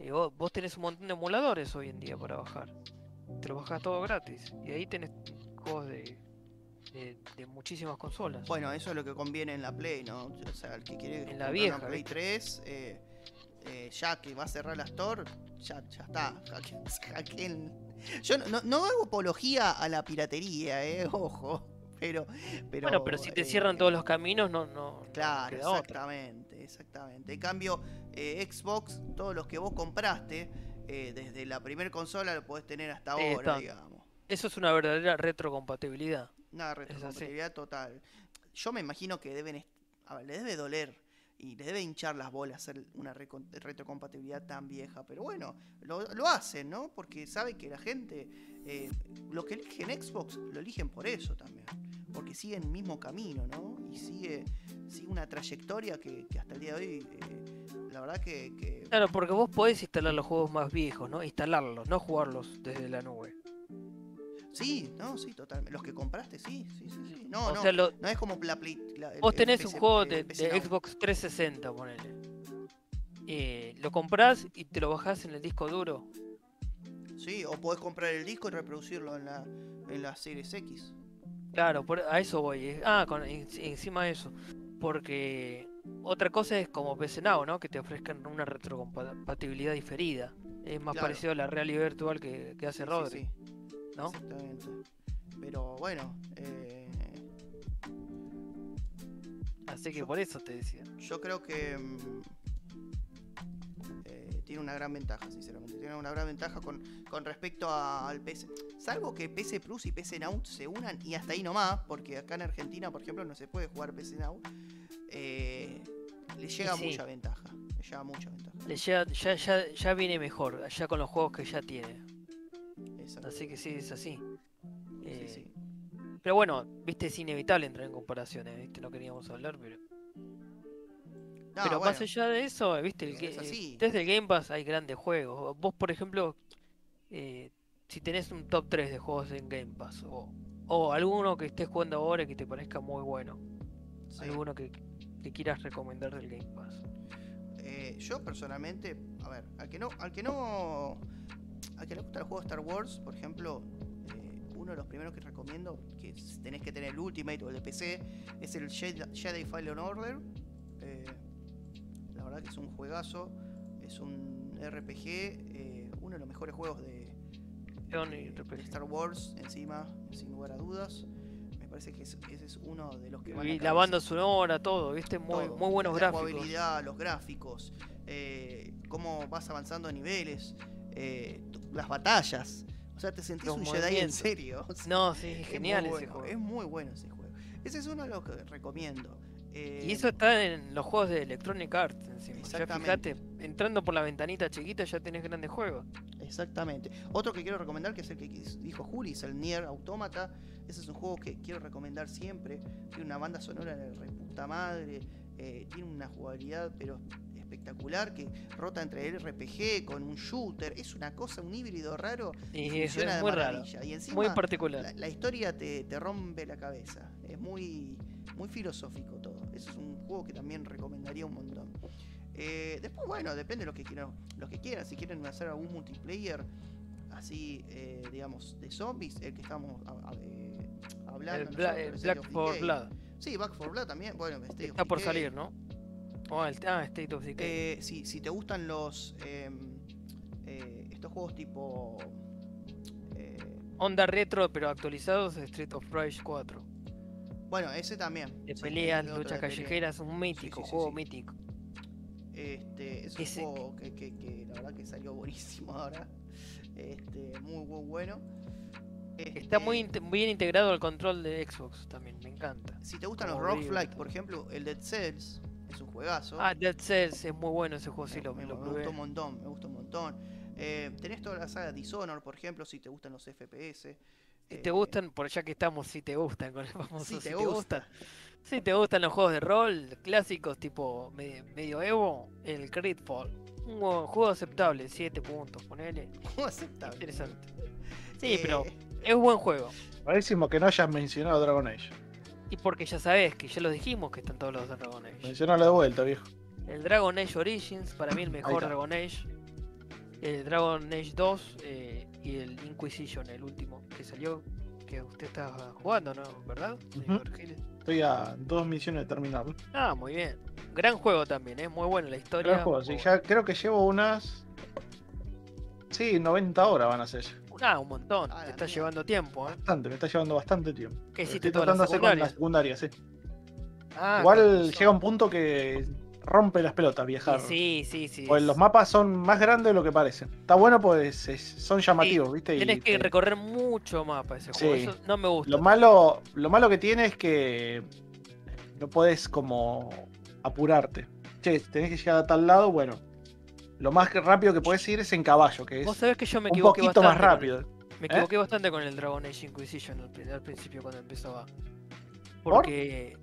Speaker 4: eh, vos, vos tenés un montón de emuladores hoy en día para bajar. Te lo bajás todo gratis. Y ahí tenés juegos de, de, de muchísimas consolas.
Speaker 3: Bueno, eso es lo que conviene en la Play, ¿no? O sea, el que quiere
Speaker 4: En la vieja,
Speaker 3: una Play
Speaker 4: ¿viste?
Speaker 3: 3, eh, eh, ya que va a cerrar la Store, ya, ya está. (laughs) hackeen. Yo no, no- no hago apología a la piratería, eh, (laughs) ojo. Pero, pero,
Speaker 4: bueno, pero si te
Speaker 3: eh,
Speaker 4: cierran todos los caminos, no, no, no
Speaker 3: Claro,
Speaker 4: otra.
Speaker 3: exactamente, exactamente. En cambio, Xbox, todos los que vos compraste, desde la primera consola lo podés tener hasta ahora,
Speaker 4: está.
Speaker 3: digamos.
Speaker 4: Eso es una verdadera retrocompatibilidad.
Speaker 3: Una retrocompatibilidad total. Yo me imagino que deben. A ver, le debe doler y le debe hinchar las bolas hacer una retrocompatibilidad tan vieja. Pero bueno, lo, lo hacen, ¿no? Porque sabe que la gente. eh, lo que eligen Xbox lo eligen por eso también. Porque sigue el mismo camino, ¿no? Y sigue, sigue una trayectoria que, que hasta el día de hoy. eh, la verdad que. que-
Speaker 4: Claro, porque vos podés instalar los juegos más viejos, ¿no? Instalarlos, no jugarlos desde la nube.
Speaker 3: Sí, no, sí, totalmente. Los que compraste, sí, sí, sí. sí. No,
Speaker 4: o
Speaker 3: no.
Speaker 4: sea, lo-
Speaker 3: No es como la Play. la-
Speaker 4: vos tenés
Speaker 3: PC
Speaker 4: un juego de,
Speaker 3: PC
Speaker 4: de
Speaker 3: Now.
Speaker 4: Xbox 360, ponele. Eh, lo comprás y te lo bajás en el disco duro.
Speaker 3: Sí, o podés comprar el disco y reproducirlo en la, en la Series X.
Speaker 4: Claro, por, a eso voy. eh. Ah, con, en- encima de eso. Porque otra cosa es como PC Now, ¿no? Que te ofrezcan una retrocompatibilidad diferida. Es más
Speaker 3: Claro.
Speaker 4: parecido a la realidad virtual que, que hace
Speaker 3: Sí,
Speaker 4: Rodri,
Speaker 3: sí,
Speaker 4: ¿no?
Speaker 3: Exactamente. Pero bueno, eh,
Speaker 4: Así que
Speaker 3: Yo-
Speaker 4: por eso te decía.
Speaker 3: yo creo que mm, eh, tiene una gran ventaja, sinceramente. Tiene una gran ventaja con, con respecto a- al PC. Salvo que PC Plus y PC Now se unan y hasta ahí nomás, porque acá en Argentina, por ejemplo, no se puede jugar PC Now. eh, le llega
Speaker 4: sí.
Speaker 3: mucha ventaja. Le llega mucha ventaja.
Speaker 4: Le llega- ya, ya, ya viene mejor, ya con los juegos que ya tiene.
Speaker 3: Exacto.
Speaker 4: Así que sí, es así.
Speaker 3: Sí,
Speaker 4: Eh,
Speaker 3: sí.
Speaker 4: Pero bueno, viste, es inevitable entrar en comparaciones, ¿viste? No queríamos hablar, pero.
Speaker 3: No,
Speaker 4: pero más allá de eso, viste, el,
Speaker 3: es
Speaker 4: ga- eh,
Speaker 3: así.
Speaker 4: desde el Game Pass hay grandes juegos. Vos, por ejemplo, eh, si tenés un top 3 de juegos en Game Pass, o, o alguno que estés jugando ahora y que te parezca muy bueno,
Speaker 3: sí.
Speaker 4: alguno que, que quieras recomendar del Game Pass.
Speaker 3: Eh, yo personalmente, a ver, al que no, al que no, al que le gusta el juego Star Wars, por ejemplo, eh, uno de los primeros que recomiendo, que tenés que tener el Ultimate o el de PC, es el Jedi, Jedi Fallen Order. Eh, la verdad que es un juegazo, es un RPG, eh, uno de los mejores juegos de. Star Wars encima, sin lugar a dudas. Me parece que es- ese es uno de los que van a
Speaker 4: Y la banda sonora, todo, viste, muy,
Speaker 3: todo.
Speaker 4: muy buenos
Speaker 3: la
Speaker 4: gráficos.
Speaker 3: jugabilidad, los gráficos, cómo vas avanzando a niveles, eh, las batallas. O sea, te sentís
Speaker 4: Los
Speaker 3: un Jedi en serio. o sea,
Speaker 4: No, (laughs) sí, es
Speaker 3: es
Speaker 4: genial
Speaker 3: muy
Speaker 4: ese
Speaker 3: bueno,
Speaker 4: juego.
Speaker 3: Es muy bueno ese juego. Ese es uno de los que recomiendo. Eh,
Speaker 4: Y eso está en los juegos de Electronic Arts encima. Ya fíjate, entrando por la ventanita chiquita ya tenés grandes juegos.
Speaker 3: Exactamente. Otro que quiero recomendar, que es el que dijo Juli, es el Nier Automata. Ese es un juego que quiero recomendar siempre. Tiene una banda sonora de reputa madre. eh, tiene una jugabilidad, pero espectacular, que rota entre el RPG con un shooter. Es una cosa, un híbrido raro.
Speaker 4: Y eso es
Speaker 3: funciona de
Speaker 4: muy raro.
Speaker 3: maravilla. Y encima,
Speaker 4: Muy particular.
Speaker 3: la, la historia te, te rompe la cabeza. Es muy, muy filosófico todo. Eso es un juego que también recomendaría un montón. Eh, después, bueno, depende de lo que quieran. Los que quieran, si quieren hacer algún multiplayer así, eh, digamos, de zombies, el que estamos a- a- eh, hablando.
Speaker 4: El,
Speaker 3: nosotros,
Speaker 4: Black for. Blood.
Speaker 3: Sí, Back for Blood también. Bueno,
Speaker 4: Está por salir, ¿no? Oh, el, ah, State of Decay.
Speaker 3: Eh, si, si te gustan los. em, eh, estos juegos tipo. eh,
Speaker 4: Onda retro, pero actualizados Street of Rage 4.
Speaker 3: bueno, ese también.
Speaker 4: De
Speaker 3: sí,
Speaker 4: peleas, luchas callejeras, un mítico,
Speaker 3: sí, sí,
Speaker 4: juego mítico.
Speaker 3: Este, es
Speaker 4: Ese-
Speaker 3: un juego que, que- que la verdad que salió buenísimo ahora. Este, muy, muy bueno.
Speaker 4: Está muy
Speaker 3: Este,
Speaker 4: inte- bien integrado al control de Xbox también, me encanta.
Speaker 3: Si te gustan los
Speaker 4: como
Speaker 3: roguelike,
Speaker 4: todo.
Speaker 3: por ejemplo, el Dead Cells es un juegazo.
Speaker 4: Ah, Dead Cells es muy bueno ese juego, sí, lo,
Speaker 3: me-
Speaker 4: lo
Speaker 3: me gustó un montón, me gustó un montón. Eh, tenés toda la saga Dishonor, por ejemplo, si te gustan los FPS.
Speaker 4: Si te
Speaker 3: Eh,
Speaker 4: gustan, por ya que estamos, si te gustan con el famoso
Speaker 3: Si
Speaker 4: si
Speaker 3: te
Speaker 4: te,
Speaker 3: gusta.
Speaker 4: gustan. Si te gustan los juegos de rol clásicos tipo me- medio Evo, el Critfall. Un juego, aceptable, 7 puntos, ponele.
Speaker 3: juego aceptable.
Speaker 4: Interesante. Sí,
Speaker 3: Eh,
Speaker 4: pero es buen juego.
Speaker 5: Rarísimo que no hayas mencionado Dragon Age.
Speaker 4: Y porque ya sabes que ya lo dijimos que están todos los Dragon Age.
Speaker 5: Mencionalo de vuelta, viejo.
Speaker 4: El Dragon Age Origins, para mí el mejor. Dragon Age. El Dragon Age 2 eh, y el Inquisition, el último que salió, que usted está jugando, ¿no? ¿Verdad?
Speaker 5: Estoy a dos misiones de terminarlo.
Speaker 4: Ah, muy bien. Gran juego también, es muy buena la historia.
Speaker 5: Gran juego, sí, ya creo que llevo unas. Sí, 90 horas van a ser.
Speaker 4: Ah, un montón.
Speaker 3: Ah,
Speaker 4: Te está llevando tiempo, ¿eh?
Speaker 5: Bastante, me está llevando bastante tiempo.
Speaker 4: ¿Qué hiciste
Speaker 5: Estoy tratando de hacer con la
Speaker 4: secundaria?
Speaker 5: sí.
Speaker 4: Ah,
Speaker 5: Igual llega un punto que rompe las pelotas viajar.
Speaker 4: Sí, sí, sí.
Speaker 5: Pues
Speaker 4: es-
Speaker 5: los mapas son más grandes de lo que parecen. Está bueno pues es- son llamativos, ¿viste? Y
Speaker 4: Tenés que
Speaker 5: te-
Speaker 4: recorrer mucho mapa ese juego.
Speaker 5: Sí.
Speaker 4: Eso no me gusta.
Speaker 5: Lo malo, lo malo que tiene es que no podés como apurarte. Che, tenés que llegar a tal lado, bueno. Lo más rápido que podés ir es en caballo, que es
Speaker 4: Vos sabés que yo me
Speaker 5: un
Speaker 4: equivoqué
Speaker 5: poquito
Speaker 4: bastante.
Speaker 5: más
Speaker 4: con
Speaker 5: rápido.
Speaker 4: Me
Speaker 5: ¿Eh?
Speaker 4: equivoqué bastante con el Dragon Age Inquisition al, al principio cuando empezaba. Porque.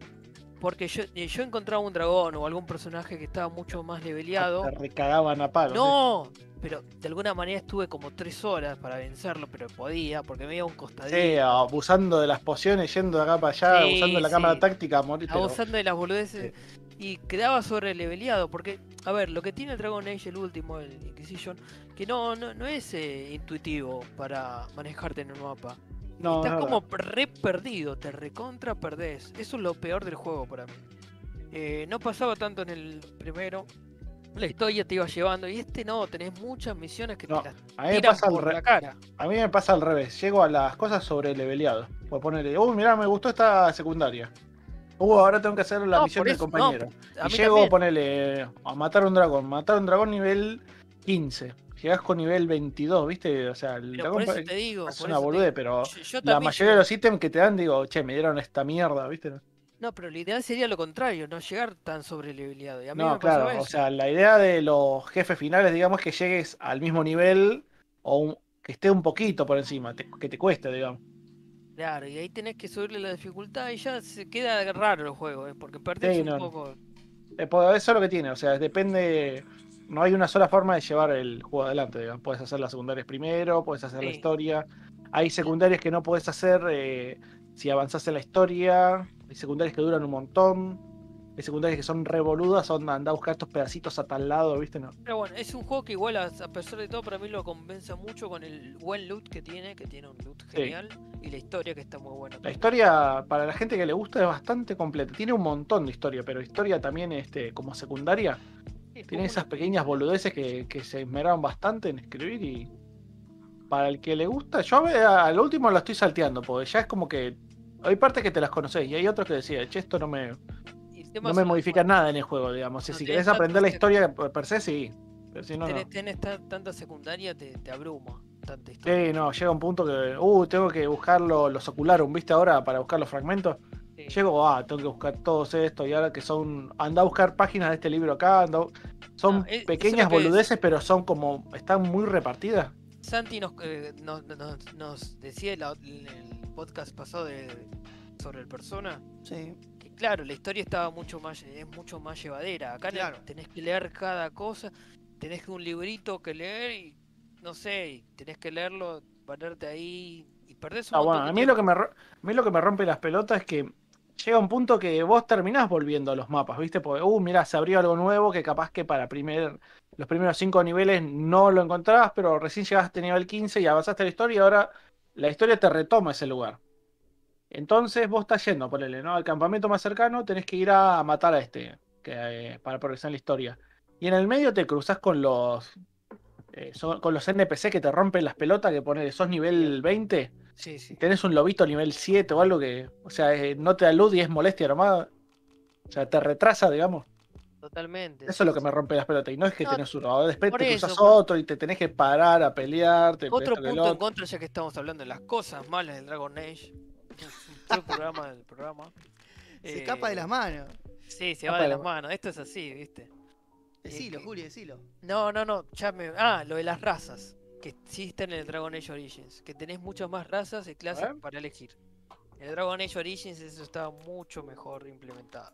Speaker 4: Porque yo, eh, yo encontraba un dragón o algún personaje que estaba mucho más leveleado.
Speaker 5: Te recagaban a palos. ¿eh?
Speaker 4: No, pero de alguna manera estuve como tres horas para vencerlo, pero podía, porque me iba a un costadito.
Speaker 5: Sí, abusando de las pociones, yendo de acá para allá,
Speaker 4: Sí,
Speaker 5: usando la
Speaker 4: sí.
Speaker 5: cámara táctica morir.
Speaker 4: abusando de las boludeces y quedaba sobre leveleado porque a ver lo que tiene el Dragon Age el último el Inquisition que no no, no es eh, intuitivo para manejarte en un mapa
Speaker 5: No,
Speaker 4: estás
Speaker 5: es
Speaker 4: como re perdido te recontra perdés eso es lo peor del juego para mí Eh, no pasaba tanto en el primero la historia te iba llevando y este no tenés muchas misiones que
Speaker 5: No,
Speaker 4: te las
Speaker 5: A mí, me pasa al
Speaker 4: por la cara
Speaker 5: a mí me pasa al revés. Llego a las cosas sobre leveleado. Pues ponerle, uy, mirá, me gustó esta secundaria. Uh, ahora tengo que hacer la
Speaker 4: No,
Speaker 5: misión del
Speaker 4: no,
Speaker 5: compañero.
Speaker 4: a
Speaker 5: y llego
Speaker 4: también.
Speaker 5: a ponerle a matar un dragón. Matar un dragón nivel 15. Llegás con nivel 22, ¿viste? O sea, el
Speaker 4: pero
Speaker 5: dragón
Speaker 4: por eso
Speaker 5: pa-
Speaker 4: te digo
Speaker 5: es
Speaker 4: por
Speaker 5: una
Speaker 4: digo.
Speaker 5: pero
Speaker 4: Yo- yo
Speaker 5: la mayoría de los ítems que te dan, digo, che, me dieron esta mierda, ¿viste?
Speaker 4: No, pero lo ideal sería lo contrario, no llegar tan sobreleveleado. Y a mí
Speaker 5: No,
Speaker 4: me
Speaker 5: claro,
Speaker 4: eso.
Speaker 5: o sea, la idea de los jefes finales, digamos, que llegues al mismo nivel o un- que esté un poquito por encima, te- que te cueste, digamos.
Speaker 4: Claro, y ahí tenés que subirle la dificultad y ya se queda raro el juego, ¿eh? porque perdés
Speaker 5: Sí,
Speaker 4: un
Speaker 5: no.
Speaker 4: poco.
Speaker 5: Eso es lo que tiene, o sea, depende. No hay una sola forma de llevar el juego adelante, digamos. Puedes hacer las secundarias primero, puedes hacer la historia. Hay secundarias que no puedes hacer eh, si avanzás en la historia. Hay secundarias que duran un montón. Hay secundarias que son revoludas, son andar a buscar estos pedacitos a tal lado, ¿viste? No.
Speaker 4: Pero bueno, es un juego que igual a, a pesar de todo para mí lo compensa mucho con el buen loot que tiene, que tiene un loot
Speaker 5: Sí.
Speaker 4: genial, y la historia que está muy buena.
Speaker 5: La
Speaker 4: también.
Speaker 5: historia, para la gente que le gusta, es bastante completa. Tiene un montón de historia, pero historia también este, como secundaria.
Speaker 4: Sí,
Speaker 5: Tiene esas pequeñas boludeces que, que se esmeraron bastante en escribir y para el que le gusta, yo a- al último lo estoy salteando, porque ya es como que hay partes que te las conocés y hay otros que decían, che, esto no me, no me
Speaker 4: son-
Speaker 5: modifica nada en el juego, digamos.
Speaker 4: No
Speaker 5: si
Speaker 4: tenés
Speaker 5: querés aprender la historia per per se, sí. Pero si no, no.
Speaker 4: Tenés, ta- tanta secundaria, te, te abruma. tanta historia.
Speaker 5: Sí, no, llega un punto que, uh, tengo que buscar lo- los ocularum, ¿viste ahora? Para buscar los fragmentos.
Speaker 4: Sí.
Speaker 5: Llego, ah, tengo que buscar todos estos y ahora que son, anda a buscar páginas de este libro acá, anda son
Speaker 4: es
Speaker 5: pequeñas
Speaker 4: es.
Speaker 5: boludeces, pero son como, están muy repartidas.
Speaker 4: Santi nos, eh, nos, nos- nos decía en el podcast pasado de, sobre el persona
Speaker 3: Sí.
Speaker 4: Claro, la historia estaba mucho más es mucho más llevadera. Acá
Speaker 3: Claro.
Speaker 4: tenés que leer cada cosa, tenés que un librito que leer y no sé, y tenés que leerlo, ponerte ahí y perdés un
Speaker 5: Ah, bueno, a mí, lo que me, a mí lo que me rompe las pelotas es que llega un punto que vos terminás volviendo a los mapas, ¿viste? Porque, uh, mirá, se abrió algo nuevo que capaz que para primer, los primeros cinco niveles no lo encontrabas, pero recién llegaste a nivel 15 y avanzaste la historia y ahora la historia te retoma ese lugar. Entonces vos estás yendo, ponele, ¿no? Al campamento más cercano tenés que ir a matar a este, que, eh, para progresar en la historia. Y en el medio te cruzas con los... eh, son- con los NPC que te rompen las pelotas, que ponele, sos nivel 20
Speaker 4: Sí, sí.
Speaker 5: tenés un lobito nivel 7 o algo que, o sea, eh, no te da luz y es molestia nomás. O sea, te retrasa, digamos.
Speaker 4: Totalmente.
Speaker 5: Eso es lo que me rompe las pelotas. Y no es que
Speaker 4: No,
Speaker 5: tenés uno, ahora después te cruzas otro y te tenés que parar a pelearte.
Speaker 4: Otro punto en contra, ya que estamos hablando de las cosas malas del Dragon Age. Todo el programa del programa.
Speaker 3: Se
Speaker 4: Eh,
Speaker 3: escapa de las manos.
Speaker 4: Sí, se
Speaker 5: escapa
Speaker 4: va de
Speaker 5: de
Speaker 4: las manos. Esto es así, ¿viste?
Speaker 3: Decilo,
Speaker 4: que-
Speaker 3: Juli, decilo.
Speaker 4: No, no, no. Ya me... Ah, lo de las razas. Que existen en el Dragon Age Origins. Que tenés muchas más razas y clases
Speaker 5: ver.
Speaker 4: para elegir. En el Dragon Age Origins eso estaba mucho mejor implementado.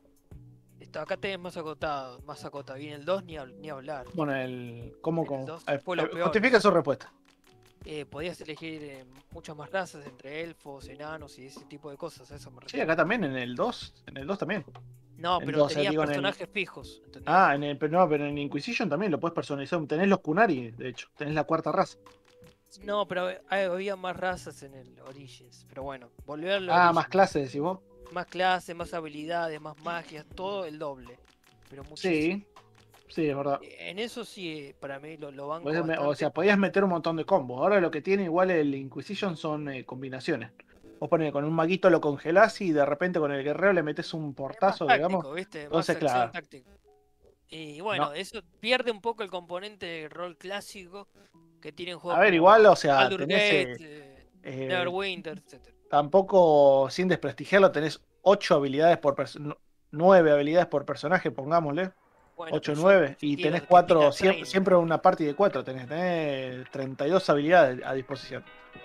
Speaker 4: Esto, acá tenés más acotado, más acotado. Y en el 2 ni, hab- ni hablar.
Speaker 5: Bueno, el. ¿Cómo?
Speaker 4: El
Speaker 5: cómo?
Speaker 4: dos
Speaker 5: Eh,
Speaker 4: fue lo
Speaker 5: eh,
Speaker 4: peor.
Speaker 5: justifica su respuesta.
Speaker 4: Eh, podías elegir eh, muchas más razas entre elfos, enanos y ese tipo de cosas. A eso me
Speaker 5: Sí, acá también, en el 2. En el 2 también.
Speaker 4: No,
Speaker 5: en
Speaker 4: pero
Speaker 5: dos, eh,
Speaker 4: tenías
Speaker 5: digo, en el-
Speaker 4: personajes fijos. ¿entendés?
Speaker 5: Ah, en el, pero no, pero en Inquisition también lo puedes personalizar. Tenés los Kunari, de hecho. Tenés la cuarta raza.
Speaker 4: No, pero hay- había más razas en el Origins. Pero bueno, volver al
Speaker 5: Ah,
Speaker 4: Origins.
Speaker 5: más clases, decís vos.
Speaker 4: Más clases, más habilidades, más magias, todo el doble. Pero muchísimo.
Speaker 5: Sí. Sí, es verdad.
Speaker 4: En eso sí, eh, para mí lo, lo banco
Speaker 5: me- o sea, podías meter un montón de combos. Ahora lo que tiene igual el Inquisition son eh, combinaciones. Vos ponés con un maguito lo congelás y de repente con el guerrero le metes un portazo,
Speaker 4: táctico,
Speaker 5: digamos.
Speaker 4: ¿viste?
Speaker 5: Entonces, claro.
Speaker 4: Y bueno,
Speaker 5: No.
Speaker 4: eso pierde un poco el componente de rol clásico que tienen juegos.
Speaker 5: A ver, igual, o sea,
Speaker 4: Baldur's
Speaker 5: tenés.
Speaker 4: Gate,
Speaker 5: eh,
Speaker 4: eh,
Speaker 5: eh,
Speaker 4: Neverwinter, etc.
Speaker 5: tampoco, sin desprestigiarlo, tenés 8 habilidades por personaje. 9 habilidades por personaje, pongámosle.
Speaker 4: Bueno,
Speaker 5: 8
Speaker 4: pero
Speaker 5: 9.
Speaker 4: yo
Speaker 5: Y tenés
Speaker 4: que
Speaker 5: 4,
Speaker 4: tenga
Speaker 5: siempre,
Speaker 4: 30.
Speaker 5: siempre una party de 4. Tenés, tenés 32 habilidades a disposición.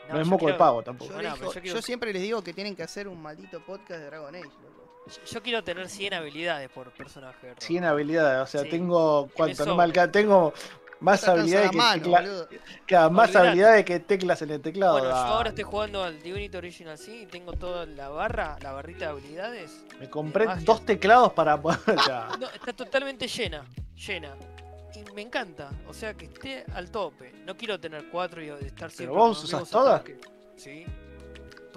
Speaker 5: No,
Speaker 4: No,
Speaker 5: es
Speaker 4: yo
Speaker 5: moco de pavo tampoco.
Speaker 3: Yo,
Speaker 4: pero
Speaker 3: digo-
Speaker 4: yo quiero-
Speaker 3: yo siempre les digo que tienen que hacer un maldito podcast de Dragon Age, loco.
Speaker 4: Yo- Yo quiero tener 100 habilidades por personaje. rol.
Speaker 5: 100 habilidades, o sea,
Speaker 4: Sí.
Speaker 5: tengo. ¿Cuánto? No me alcanza, tengo más habilidades que
Speaker 3: mano,
Speaker 5: tecla-
Speaker 3: boludo.
Speaker 5: Claro, más
Speaker 4: Olvidate.
Speaker 5: habilidades que teclas en el teclado.
Speaker 4: Bueno, yo ahora estoy jugando al Divinity Original sí y tengo toda la barra, la barrita de habilidades.
Speaker 5: Me compré dos teclados para poder. (laughs)
Speaker 4: No, está totalmente llena, llena. Y me encanta, o sea que esté al tope. No quiero tener cuatro y estar siempre
Speaker 5: vos
Speaker 4: con los
Speaker 5: usas todas?
Speaker 4: Sí,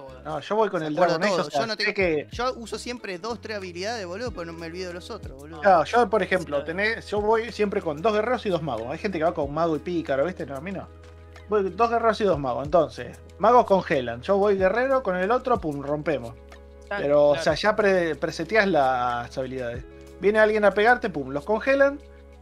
Speaker 4: todas.
Speaker 5: No, yo voy con el Dragon Age. o sea,
Speaker 3: Yo no
Speaker 5: sé
Speaker 3: tengo-
Speaker 5: que.
Speaker 3: Yo uso siempre dos, tres habilidades, boludo, pero no me olvido de los otros, boludo.
Speaker 5: Claro, yo, por ejemplo, tenés, yo voy siempre con dos guerreros y dos magos. Hay gente que va con mago y pícaro, ¿viste? No, a mí no. Voy con dos guerreros y dos magos. Entonces, magos congelan. Yo voy guerrero, con el otro, pum, rompemos. Pero, o sea, ya pre- preseteás las habilidades. Viene alguien a pegarte, pum, los congelan.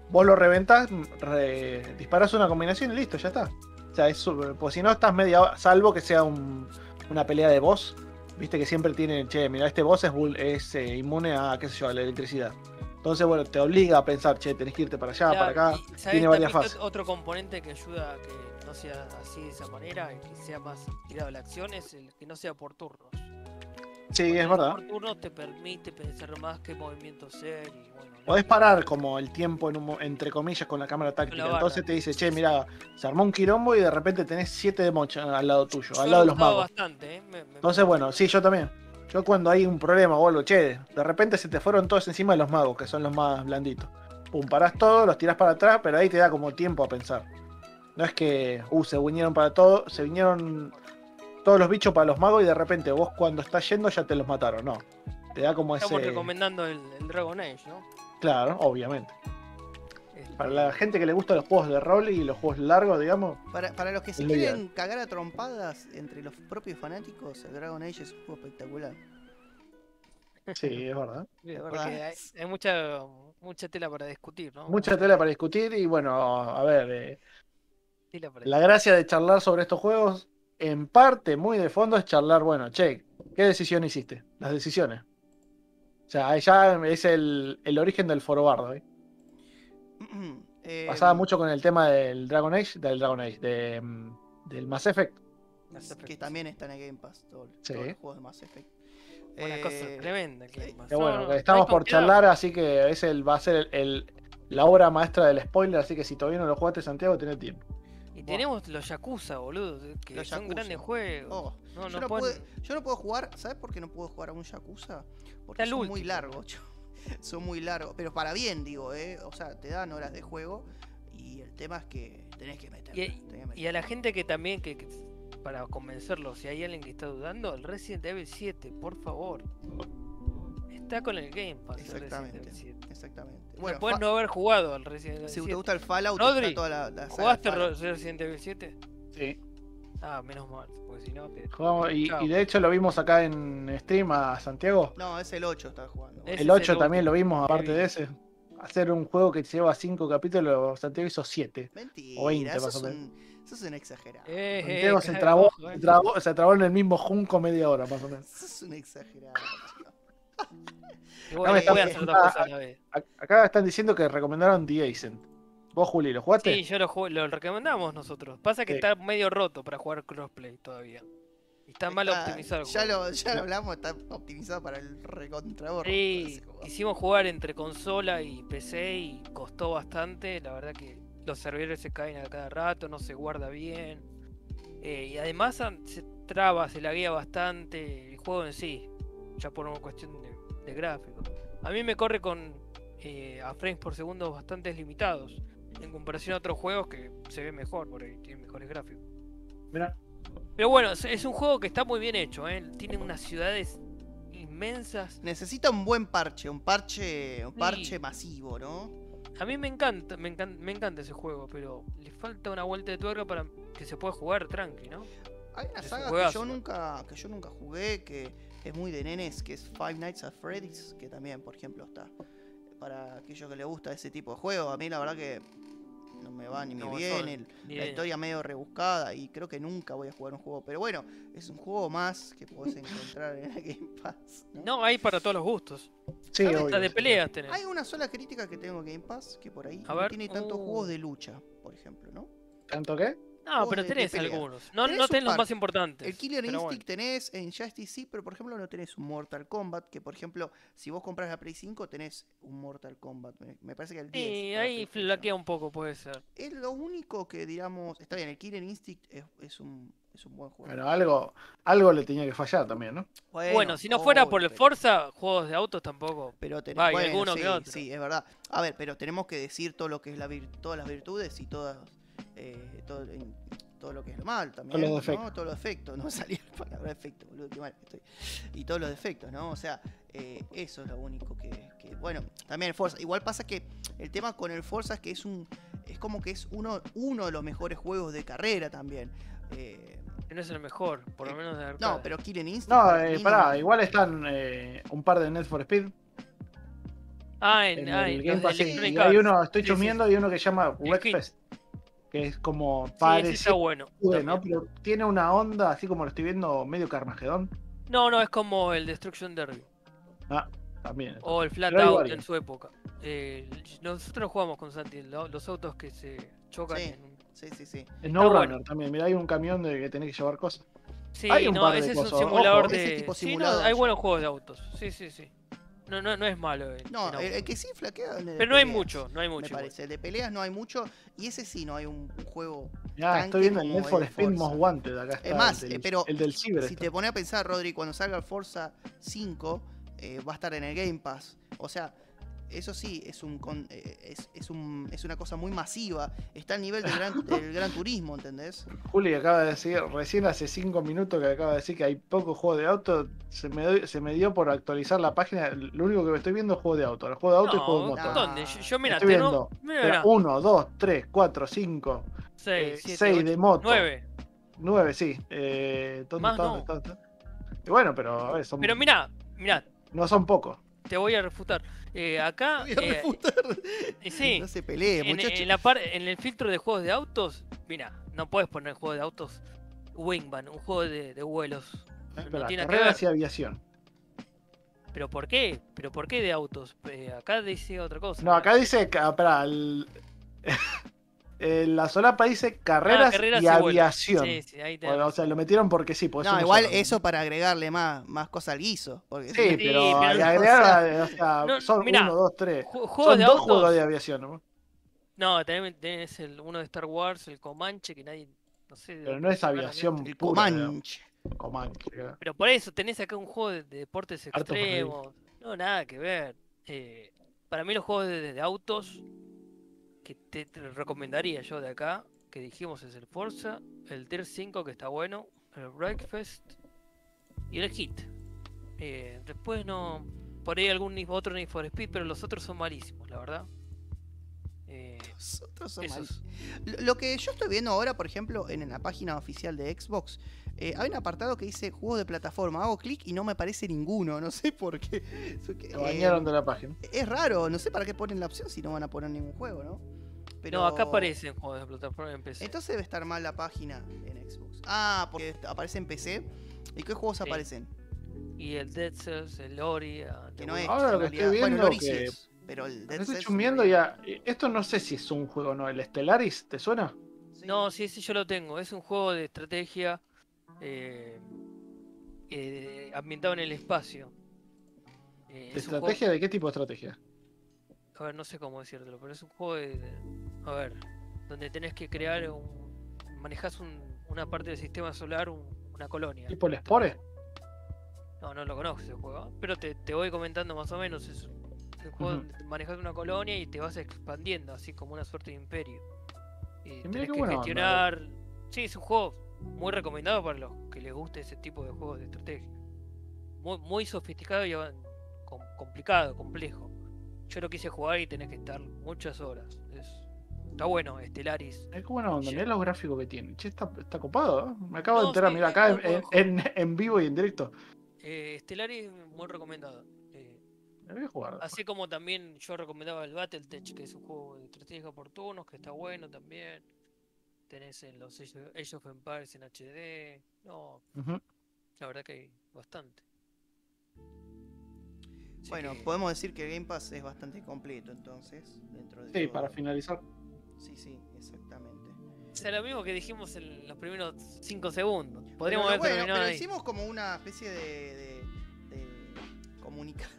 Speaker 5: Vos lo reventás, re- disparás una combinación y listo, ya está. O sea, es, pues si no estás media hora- salvo que sea un- una pelea de boss. Viste que siempre tienen, che, mira, este boss es, es eh, inmune a, qué sé yo, a la electricidad. Entonces, bueno, te obliga a pensar, che, tenés que irte para allá,
Speaker 4: Claro,
Speaker 5: para acá.
Speaker 4: y, ¿sabes
Speaker 5: tiene varias fases.
Speaker 4: Otro componente que ayuda a que no sea así de esa manera, y que sea más tirado a la acción, es el que no sea por turnos.
Speaker 5: Sí,
Speaker 4: Cuando
Speaker 5: es verdad.
Speaker 4: Por turnos te permite pensar más qué movimiento hacer y bueno.
Speaker 5: Podés parar como el tiempo en un entre comillas con la cámara táctica. Entonces te dice, che, mira, se armó un quilombo y de repente tenés siete demons al lado tuyo,
Speaker 4: Yo
Speaker 5: al lado de los magos.
Speaker 4: bastante, ¿eh? Me- me-
Speaker 5: Entonces, bueno, sí, yo también. Yo cuando hay un problema o algo, che, de repente se te fueron todos encima de los magos, que son los más blanditos. Pum, parás todo, los tirás para atrás, pero ahí te da como tiempo a pensar. No es que, uh, se vinieron para todo, se vinieron todos los bichos para los magos y de repente vos cuando estás yendo ya te los mataron, no. Te da como
Speaker 4: Estamos
Speaker 5: ese...
Speaker 4: recomendando el, el Dragon Age, ¿no?
Speaker 5: Claro, obviamente.
Speaker 4: Este,
Speaker 5: Para la gente que le gustan los juegos de rol y los juegos largos, digamos,
Speaker 3: Para, para los que se
Speaker 5: Es
Speaker 3: quieren cagar a trompadas entre los propios fanáticos, el Dragon Age es un juego espectacular.
Speaker 5: sí, es verdad.
Speaker 4: Porque
Speaker 3: verdad.
Speaker 4: hay, hay mucha mucha tela para discutir, ¿no?
Speaker 5: Mucha tela para discutir y bueno, a ver, eh.
Speaker 4: La
Speaker 5: gracia de charlar sobre estos juegos, en parte, muy de fondo, es charlar, bueno, che, ¿qué decisión hiciste? Las decisiones. O sea, ya es el, el origen del forobardo. ¿eh? (clears throat)
Speaker 3: Eh,
Speaker 5: Pasaba mucho con el tema del Dragon Age, del Dragon Age, de, mm, del Mass Effect.
Speaker 4: Mass Effect.
Speaker 3: Que también está en el Game Pass, todo,
Speaker 5: Sí.
Speaker 3: todos los juegos de Mass Effect.
Speaker 4: Una
Speaker 3: Eh,
Speaker 4: cosa tremenda. el Game
Speaker 3: sí.
Speaker 4: Pass.
Speaker 5: Que
Speaker 4: No,
Speaker 5: bueno,
Speaker 4: no, no
Speaker 5: estamos por charlar, así que ese el- va a ser el, el- la obra maestra del spoiler, así que si todavía no lo jugaste Santiago, tenés tiempo.
Speaker 4: Y tenemos los Yakuza, boludo. Que
Speaker 3: Los
Speaker 4: son
Speaker 3: Yakuza.
Speaker 4: grandes juegos.
Speaker 3: Oh,
Speaker 4: no,
Speaker 3: yo,
Speaker 4: no
Speaker 3: no
Speaker 4: pueden-
Speaker 3: puedo, yo no puedo jugar, ¿sabes por qué no puedo jugar a un Yakuza? Porque
Speaker 4: Está
Speaker 3: son muy largos, (laughs) son muy largos, pero para bien digo, ¿eh? O sea, te dan horas de juego y el tema es que tenés que meter.
Speaker 4: Y, y a la gente que también, que, que- para convencerlo, si hay alguien que está dudando, el Resident Evil 7, por favor. Está con el Game Pass. el Resident
Speaker 3: Exactamente.
Speaker 4: Evil 7.
Speaker 3: Exactamente.
Speaker 4: Bueno,
Speaker 3: Bueno,
Speaker 4: puedes no haber jugado al Resident Evil
Speaker 3: si te
Speaker 4: 7.
Speaker 3: gusta el Fallout,
Speaker 4: Rodri,
Speaker 3: toda la, la
Speaker 4: ¿Jugaste Resident Evil 7?
Speaker 5: Sí.
Speaker 4: Ah, menos mal, porque si no te...
Speaker 5: Jugamos- y, y de hecho lo vimos acá en stream a Santiago.
Speaker 3: No, es el 8 está jugando.
Speaker 4: Ese
Speaker 5: El
Speaker 4: es
Speaker 5: 8
Speaker 4: el
Speaker 5: también lo vimos, aparte de ese. Hacer un juego que lleva 5 capítulos, Santiago hizo 7.
Speaker 3: Mentira,
Speaker 5: o 20
Speaker 3: eso,
Speaker 5: más
Speaker 3: es
Speaker 5: o
Speaker 3: un, eso es un exagerado.
Speaker 4: Eh, eh,
Speaker 5: Santiago se
Speaker 4: cada-
Speaker 5: trabó,
Speaker 4: eh.
Speaker 5: se trabó, se trabó en el mismo junco media hora, más o menos.
Speaker 3: Eso es un exagerado.
Speaker 4: Bueno,
Speaker 3: está-
Speaker 4: voy a hacer otra
Speaker 5: ah,
Speaker 4: cosa a la vez.
Speaker 5: Acá están diciendo que recomendaron The Ascent. ¿Vos, Juli, lo jugaste?
Speaker 4: Sí, yo lo, jugué- lo recomendamos nosotros. Pasa que
Speaker 5: Sí.
Speaker 4: está medio roto para jugar crossplay todavía. Y está mal
Speaker 3: Está-
Speaker 4: optimizado. el
Speaker 3: Ya
Speaker 4: juego.
Speaker 3: lo, ya lo hablamos, está optimizado para el recontraborro.
Speaker 4: Sí, quisimos jugar entre consola y PC y costó bastante. La verdad que los servidores se caen a cada rato, no se guarda bien. Eh, y además se traba, se laguea bastante el juego en sí, ya por una cuestión de, de gráficos. A mí me corre con eh, a frames por segundo bastante limitados, en comparación a otros juegos que se ve mejor, por ahí tiene mejores gráficos.
Speaker 5: Mira,
Speaker 4: Pero bueno, es, es un juego que está muy bien hecho, ¿eh? tiene unas ciudades inmensas.
Speaker 3: Necesita un buen parche, un parche, un
Speaker 4: Sí.
Speaker 3: parche masivo, ¿no?
Speaker 4: A mí me encanta, me encanta, me encanta ese juego, pero le falta una vuelta de tuerca para que se pueda jugar tranqui, ¿no?
Speaker 3: Hay una
Speaker 4: Es un
Speaker 3: saga que yo nunca, que yo nunca jugué, que es muy de nenes, que es Five Nights at Freddy's, que también, por ejemplo, está. Para aquellos que les gusta ese tipo de juego, a mí la verdad que no me va ni me
Speaker 4: No,
Speaker 3: viene. La historia medio rebuscada y creo que nunca voy a jugar un juego. Pero bueno, es un juego más que podés (laughs) encontrar en el Game Pass. ¿no?
Speaker 4: No, hay para todos los gustos. de
Speaker 5: sí.
Speaker 4: peleas tenés.
Speaker 3: Hay una sola crítica que tengo en Game Pass, que por ahí
Speaker 4: A
Speaker 3: no
Speaker 4: ver,
Speaker 3: tiene tantos
Speaker 4: uh.
Speaker 3: juegos de lucha, por ejemplo, ¿no?
Speaker 5: ¿Tanto qué?
Speaker 4: No, pero
Speaker 3: de- de
Speaker 4: tenés algunos. No,
Speaker 3: Tenés
Speaker 4: no tenés los más importantes.
Speaker 3: El Killer
Speaker 4: pero
Speaker 3: Instinct
Speaker 4: bueno.
Speaker 3: tenés en Justice sí, pero por ejemplo no tenés un Mortal Kombat, que por ejemplo, si vos compras la Play 5 tenés un Mortal Kombat. Me, parece que el 10.
Speaker 4: Sí, ahí flaquea un poco, puede ser.
Speaker 3: Es lo único que digamos, está bien, el Killer Instinct es, es un, es un buen juego.
Speaker 5: Bueno, algo, algo le tenía que fallar también, ¿no?
Speaker 4: Bueno, si no fuera por el
Speaker 3: pero-
Speaker 4: Forza, juegos de autos tampoco.
Speaker 3: Pero tenés,
Speaker 4: Va, y
Speaker 3: bueno,
Speaker 4: alguno
Speaker 3: sí,
Speaker 4: que otro.
Speaker 3: sí, es verdad. A ver, pero tenemos que decir todo lo que es la vir- todas las virtudes y todas eh, todo, en- todo lo que es lo mal también.
Speaker 5: los
Speaker 3: ¿no?
Speaker 5: defectos.
Speaker 3: Todos los defectos, no salía la palabra defecto, boludo, qué mal que estoy. Y todos los defectos, ¿no? O sea, eh, eso es lo único que, que- Bueno, también el Forza. Igual pasa que el tema con el Forza es que es un. Es como que es uno, uno de los mejores juegos de carrera también. Eh,
Speaker 4: no es el mejor, por lo
Speaker 3: Eh,
Speaker 4: menos de
Speaker 3: no,
Speaker 4: arcade.
Speaker 3: pero Killing Instinct.
Speaker 5: No, eh, pará,
Speaker 3: no-
Speaker 5: igual están eh, un par de Net for Speed
Speaker 4: Ah, en,
Speaker 5: en
Speaker 4: ah,
Speaker 5: el Game
Speaker 4: los
Speaker 5: Pass. sí. Hay uno, estoy
Speaker 4: Sí, sí,
Speaker 5: chumiendo, y uno que se llama Wreckfest, que es como
Speaker 4: Sí, ese está
Speaker 5: parecido,
Speaker 4: bueno.
Speaker 5: Pero tiene una onda, así como lo estoy viendo, medio Carmagedón.
Speaker 4: No, no, es como el Destruction Derby.
Speaker 5: Ah, también.
Speaker 4: O el Flat Out
Speaker 5: varios.
Speaker 4: en su época. Eh, nosotros jugamos con Santi, lo- los autos que se chocan
Speaker 3: Sí.
Speaker 4: en
Speaker 3: Sí, sí, sí.
Speaker 5: No
Speaker 4: bueno.
Speaker 5: Runner también, mira, hay un camión de que tenés que llevar cosas.
Speaker 4: Sí,
Speaker 5: Hay un
Speaker 4: no,
Speaker 5: par de
Speaker 4: ese es un simulador
Speaker 5: Ojo.
Speaker 4: de.
Speaker 3: Ese tipo
Speaker 4: Sí, no, hay
Speaker 3: sí.
Speaker 4: buenos juegos de autos. Sí, sí, sí. No, no, no es malo. eh,
Speaker 3: No, el, el que sí flaquea. en el
Speaker 4: Pero no hay
Speaker 3: peleas,
Speaker 4: mucho, no hay
Speaker 3: Me
Speaker 4: mucho. igual.
Speaker 3: parece. El de peleas no hay mucho. Y ese sí no hay un, juego.
Speaker 5: Ya, estoy viendo el Need for
Speaker 3: el
Speaker 5: Speed
Speaker 3: Forza.
Speaker 5: Most Wanted acá está.
Speaker 3: Es más,
Speaker 5: el
Speaker 3: eh,
Speaker 5: del,
Speaker 3: pero
Speaker 5: el del Ciber.
Speaker 3: Si
Speaker 5: está.
Speaker 3: te pones a pensar, Rodri, cuando salga el Forza 5, eh, va a estar en el Game Pass. O sea, eso sí, es un, con- eh, es, es un es una cosa muy masiva. Está al nivel del gran, (laughs) del gran turismo, ¿entendés?
Speaker 5: Juli acaba de decir, recién hace 5 minutos que acaba de decir que hay pocos juegos de auto. Se me, doy- se me dio por actualizar la página. Lo único que estoy viendo es juego de auto. El juego de auto y juego de
Speaker 4: No,
Speaker 5: moto.
Speaker 3: no.
Speaker 4: ¿dónde? Yo, yo, mira,
Speaker 5: Estoy viendo.
Speaker 4: Mira,
Speaker 5: Espera, 1, 2, 3, 4, 5,
Speaker 4: 6, 7,
Speaker 5: 6 de moto.
Speaker 4: 9.
Speaker 5: 9, sí. Eh, ¿dónde
Speaker 4: Más
Speaker 5: está?
Speaker 4: no.
Speaker 5: Bueno, pero a ver, son-
Speaker 4: Pero mira, mira,
Speaker 5: no son pocos.
Speaker 4: Te voy a refutar. Eh, acá,
Speaker 3: Voy a
Speaker 4: eh,
Speaker 3: refutar.
Speaker 4: y (laughs) sí,
Speaker 3: No se pelee,
Speaker 4: en,
Speaker 3: muchachos.
Speaker 4: en la par- en el filtro de juegos de autos, mira, no puedes poner juego de autos Wingman, un juego de, de vuelos.
Speaker 5: Eh,
Speaker 4: no
Speaker 5: espera,
Speaker 4: tiene que
Speaker 5: carreras
Speaker 4: ver.
Speaker 5: y aviación.
Speaker 4: ¿Pero por qué? ¿Pero por qué de autos? Eh, acá dice otra cosa.
Speaker 5: No, acá dice, espera, el- (laughs) en la solapa dice carreras,
Speaker 4: Ah, carreras
Speaker 5: y, aviación.
Speaker 4: Sí, sí, ahí te-
Speaker 5: o sea, lo metieron porque sí, porque
Speaker 3: No, igual
Speaker 5: solo.
Speaker 3: eso para agregarle más, más cosas al guiso. Porque
Speaker 5: Sí, (laughs) pero,
Speaker 4: pero
Speaker 5: agregar, o sea,
Speaker 4: No,
Speaker 5: son
Speaker 4: mirá,
Speaker 5: uno, dos, tres. Son
Speaker 4: de
Speaker 5: dos
Speaker 4: autos.
Speaker 5: juegos de aviación, ¿no?
Speaker 4: No, también tenés el, uno de Star Wars, el Comanche, que nadie. No sé.
Speaker 5: Pero no es aviación
Speaker 3: el
Speaker 5: pura. digamos.
Speaker 3: Comanche.
Speaker 5: Comanche, claro.
Speaker 4: Pero por eso tenés acá un juego de, de deportes extremos. No, nada que ver. Eh, para mí los juegos de, de autos que te, recomendaría yo de acá, que dijimos es el Forza, el Tier 5 que está bueno, el Breakfast y el Hit. Eh, después no... Por ahí algún otro Need for Speed, pero los otros son malísimos, la verdad. Eh,
Speaker 3: Nosotros somos
Speaker 4: esos.
Speaker 3: Lo- Lo que yo estoy viendo ahora, por ejemplo, en la página oficial de Xbox, eh, hay un apartado que dice juegos de plataforma. Hago clic y no me aparece ninguno, no sé por qué.
Speaker 5: Se
Speaker 3: eh,
Speaker 5: bañaron de la página.
Speaker 3: es raro, no sé para qué ponen la opción si no van a poner ningún juego, ¿no? Pero...
Speaker 4: No, acá aparecen juegos de plataforma en PC.
Speaker 3: Entonces debe estar mal la página en Xbox. Ah, porque aparece en PC. ¿Y qué juegos
Speaker 4: Sí.
Speaker 3: aparecen?
Speaker 4: Y el Dead Cells, el Ori, ah,
Speaker 3: Que no es.
Speaker 5: Ahora lo que estoy.
Speaker 3: Bueno,
Speaker 5: viendo
Speaker 3: Ori sí
Speaker 5: que-
Speaker 3: es, pero el Dead
Speaker 5: Estoy ya. Esto no sé si es un juego o no. ¿El Stellaris te suena?
Speaker 3: Sí.
Speaker 4: No, sí, sí, yo lo tengo. Es un juego de estrategia eh, eh, ambientado en el espacio. Eh,
Speaker 5: ¿De
Speaker 4: es un juego-
Speaker 5: estrategia? ¿De qué tipo de estrategia?
Speaker 4: a ver, no sé cómo decírtelo, pero es un juego de, de- a ver, donde tenés que crear un, manejás un- una parte del sistema solar, un- una colonia.
Speaker 5: ¿Tipo el Spore?
Speaker 4: No, no lo conozco ese juego, pero te, te voy comentando más o menos. Es un juego
Speaker 5: Ujú.
Speaker 4: donde manejas una colonia y te vas expandiendo, así como una suerte de imperio. Y tenés que
Speaker 5: buena onda,
Speaker 4: gestionar. Sí, es un juego muy recomendado para los que les guste ese tipo de juegos de estrategia. Muy, muy sofisticado y com- complicado, complejo. Yo lo quise jugar y tenés que estar muchas horas. Es- está bueno, Stellaris.
Speaker 5: Es buena onda, mirá los gráficos que tiene. Che, está, está copado, ¿eh? Me acabo de enterar,
Speaker 4: sí,
Speaker 5: mira, acá en,
Speaker 4: buen
Speaker 5: en- en vivo y en directo.
Speaker 4: Eh, Stellaris muy recomendado.
Speaker 5: Me voy a jugar.
Speaker 4: Así como también yo recomendaba el Battletech, que es un juego de estrategia por turnos, que está bueno también. Tenés en los Age of- Empires en HD. No, la verdad que hay bastante. Así
Speaker 3: Bueno,
Speaker 4: que-
Speaker 3: podemos decir que Game Pass es bastante completo entonces. Dentro de
Speaker 5: Sí,
Speaker 3: todo.
Speaker 5: para finalizar.
Speaker 3: Sí, sí, exactamente.
Speaker 4: O sea, lo mismo que dijimos en los primeros 5 segundos.
Speaker 3: Pero
Speaker 4: Podríamos haber
Speaker 3: bueno,
Speaker 4: terminado
Speaker 3: pero
Speaker 4: ahí.
Speaker 3: hicimos como una especie de, de, de comunica-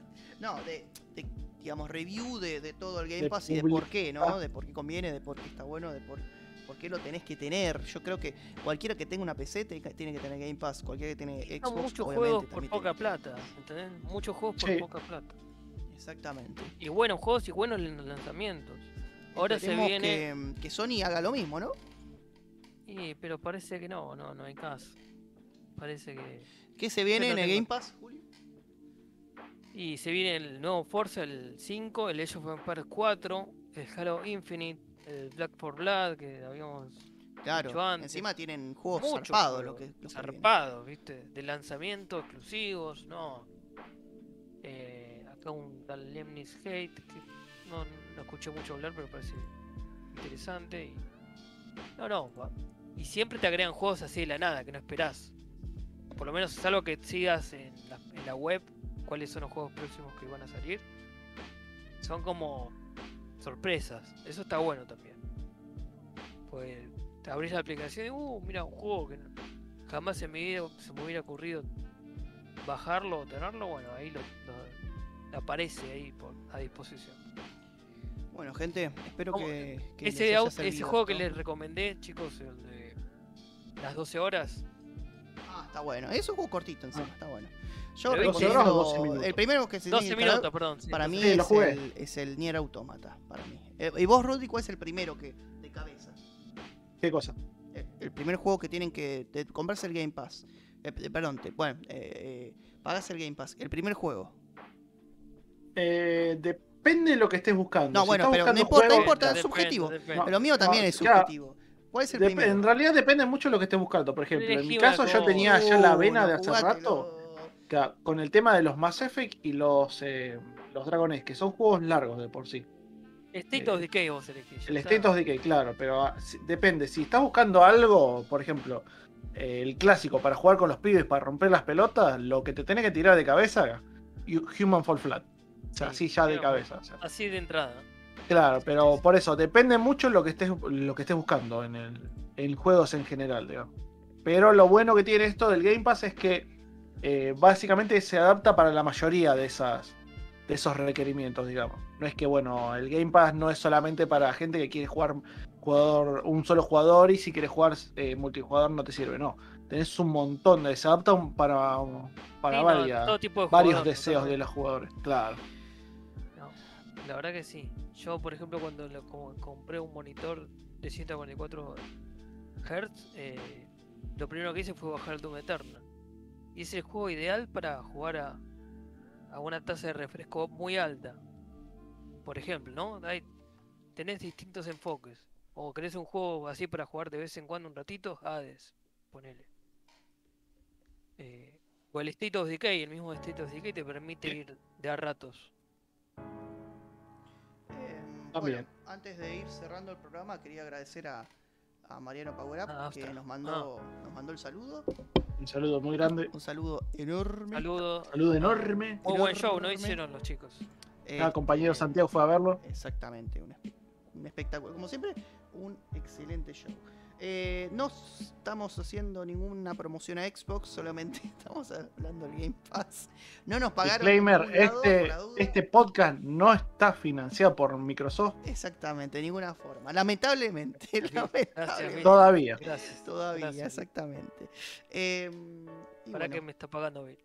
Speaker 3: No, de, de, digamos, review de, de todo el Game
Speaker 5: De
Speaker 3: Pass y de por qué, ¿no?
Speaker 5: Ah.
Speaker 3: De por qué conviene, de por qué está bueno, de por, por qué lo tenés que tener. Yo creo que cualquiera que tenga una PC te- tiene que tener Game Pass. Cualquiera que tiene Xbox,
Speaker 4: muchos
Speaker 3: obviamente,
Speaker 4: juegos por poca plata, ¿entendés? Muchos juegos por
Speaker 5: Sí.
Speaker 4: poca plata.
Speaker 3: Exactamente.
Speaker 4: Y buenos juegos y buenos lan- lanzamientos. Ahora se viene.
Speaker 3: Que, que Sony haga lo mismo, ¿no?
Speaker 4: Y, pero parece que no, no, no hay caso. Parece que.
Speaker 3: ¿Qué se viene en
Speaker 4: no
Speaker 3: el
Speaker 4: tengo-
Speaker 3: Game Pass, Julio?
Speaker 4: Y se viene el nuevo Forza, el 5, el Age of Empires 4, el Halo Infinite, el Black for Blood, que habíamos
Speaker 3: Claro,
Speaker 4: Mucho antes.
Speaker 3: encima tienen juegos
Speaker 4: muchos
Speaker 3: zarpados lo que, lo que
Speaker 4: zarpados, ¿viste? De lanzamiento, exclusivos, no. Eh, acá un tal Lemnis Hate, que no, no escuché mucho hablar, pero parece interesante. Y... No, no, va- y siempre te agregan juegos así de la nada, que no esperás. Por lo menos es algo que sigas en la, en la web, cuáles son los juegos próximos que van a salir. Son como sorpresas, eso está bueno también. Pues te abrís la aplicación y, uh, mira, un juego que jamás en mi vida se me hubiera ocurrido bajarlo o tenerlo, bueno, ahí lo, lo- aparece ahí por, a disposición.
Speaker 3: Bueno, gente, espero que, que
Speaker 4: Ese,
Speaker 3: les haya
Speaker 4: ese juego que les recomendé, chicos, el de las 12 horas,
Speaker 3: Ah, está bueno. Es un juego cortito encima,
Speaker 5: Ah.
Speaker 3: está bueno. Yo
Speaker 4: Pero
Speaker 5: ¿12
Speaker 3: recomiendo-
Speaker 5: horas o 12 minutos?
Speaker 3: El primero que se
Speaker 4: 12
Speaker 3: tiene que instalar
Speaker 4: minutos, perdón. sí,
Speaker 3: para
Speaker 4: 12
Speaker 3: mí
Speaker 5: Sí,
Speaker 3: es el, es el Nier Automata, para mí. Eh, ¿Y vos, Rudy, cuál es el primero que de cabeza?
Speaker 5: ¿Qué cosa?
Speaker 3: El, el primer juego que tienen que te- comprarse el Game Pass. Eh, eh, perdón, te, bueno, eh, eh, pagás el Game Pass. El primer juego.
Speaker 5: Eh, depende de lo que estés buscando.
Speaker 3: No,
Speaker 5: Si
Speaker 3: bueno, pero no importa, no
Speaker 5: juegos-
Speaker 3: importa, es subjetivo.
Speaker 4: depende.
Speaker 5: No,
Speaker 3: Pero mío también
Speaker 5: no,
Speaker 3: es
Speaker 5: claro.
Speaker 3: subjetivo. ¿Cuál es el
Speaker 5: Dep-
Speaker 3: primero?
Speaker 5: en realidad depende mucho de lo que estés buscando. Por ejemplo, en mi caso yo tenía ya la vena de hace rato. Con el tema de los Mass Effect y los, eh, los Dragon Age, que son juegos largos de por sí.
Speaker 4: State
Speaker 5: Eh,
Speaker 4: of Decay vos elegís.
Speaker 5: El
Speaker 4: está.
Speaker 5: State of Decay, claro, pero ah, si- depende. Si estás buscando algo, por ejemplo, eh, el clásico para jugar con los pibes, para romper las pelotas, lo que te tenés que tirar de cabeza, Hu- Human Fall Flat. O sea,
Speaker 4: Sí,
Speaker 5: así ya de cabeza. o sea.
Speaker 4: Así de entrada.
Speaker 5: Claro, pero por eso, depende mucho lo que estés, lo que estés buscando en, el, en juegos en general, digamos. Pero lo bueno que tiene esto del Game Pass es que eh, básicamente se adapta para la mayoría de esas de esos requerimientos, digamos. No es que, bueno, el Game Pass no es solamente para gente que quiere jugar jugador, un solo jugador y si quieres jugar eh, multijugador no te sirve, no. Tenés un montón de, se adapta para, para
Speaker 4: Sí, no,
Speaker 5: varias-
Speaker 4: todo tipo de
Speaker 5: varios
Speaker 4: jugador,
Speaker 5: deseos de los jugadores, claro.
Speaker 4: La verdad que sí. Yo, por ejemplo, cuando lo- compré un monitor de 144 Hz, eh, lo primero que hice fue bajar el Doom Eternal. Y es el juego ideal para jugar a, a una tasa de refresco muy alta. Por ejemplo, ¿no? Hay, tenés distintos enfoques. O querés un juego así para jugar de vez en cuando un ratito, Hades, ponele. Eh, o el State of Decay, el mismo State of Decay te permite ir de a ratos.
Speaker 5: También.
Speaker 3: bueno, antes de ir cerrando el programa, quería agradecer a, a Mariano Power Up
Speaker 4: Ah,
Speaker 3: que nos mandó, nos mandó el saludo.
Speaker 5: Un saludo muy grande,
Speaker 3: Un saludo enorme.
Speaker 4: Saludo.
Speaker 5: saludo enorme.
Speaker 4: Muy buen show, ¿no? Hicieron los chicos.
Speaker 3: Eh,
Speaker 5: Ah, compañero
Speaker 3: eh,
Speaker 5: Santiago fue a verlo.
Speaker 3: Exactamente, un espectáculo. Como siempre, un excelente show. Eh, no estamos haciendo ninguna promoción a Xbox, solamente (laughs) estamos hablando del Game Pass. No nos pagaron.
Speaker 5: Disclaimer, este, este podcast no está financiado por Microsoft
Speaker 3: Exactamente, de ninguna forma. Lamentablemente, (laughs)
Speaker 4: Gracias,
Speaker 3: lamentablemente.
Speaker 5: Todavía.
Speaker 4: Gracias.
Speaker 3: Todavía,
Speaker 4: Gracias.
Speaker 3: exactamente. Eh, y
Speaker 4: ¿Para
Speaker 3: bueno,
Speaker 4: qué me está pagando Bill?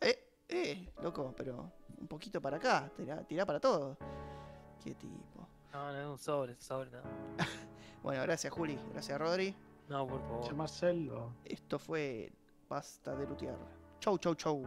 Speaker 3: eh, eh, loco, pero un poquito para acá, tirá, tirá para todo. Qué tipo.
Speaker 4: No, no es un sobre, sobre nada. (laughs)
Speaker 3: Bueno, gracias Juli, gracias Rodri.
Speaker 4: No, por favor.
Speaker 5: Marcelo.
Speaker 3: Esto fue Basta de Lutear. Chau, chau, chau.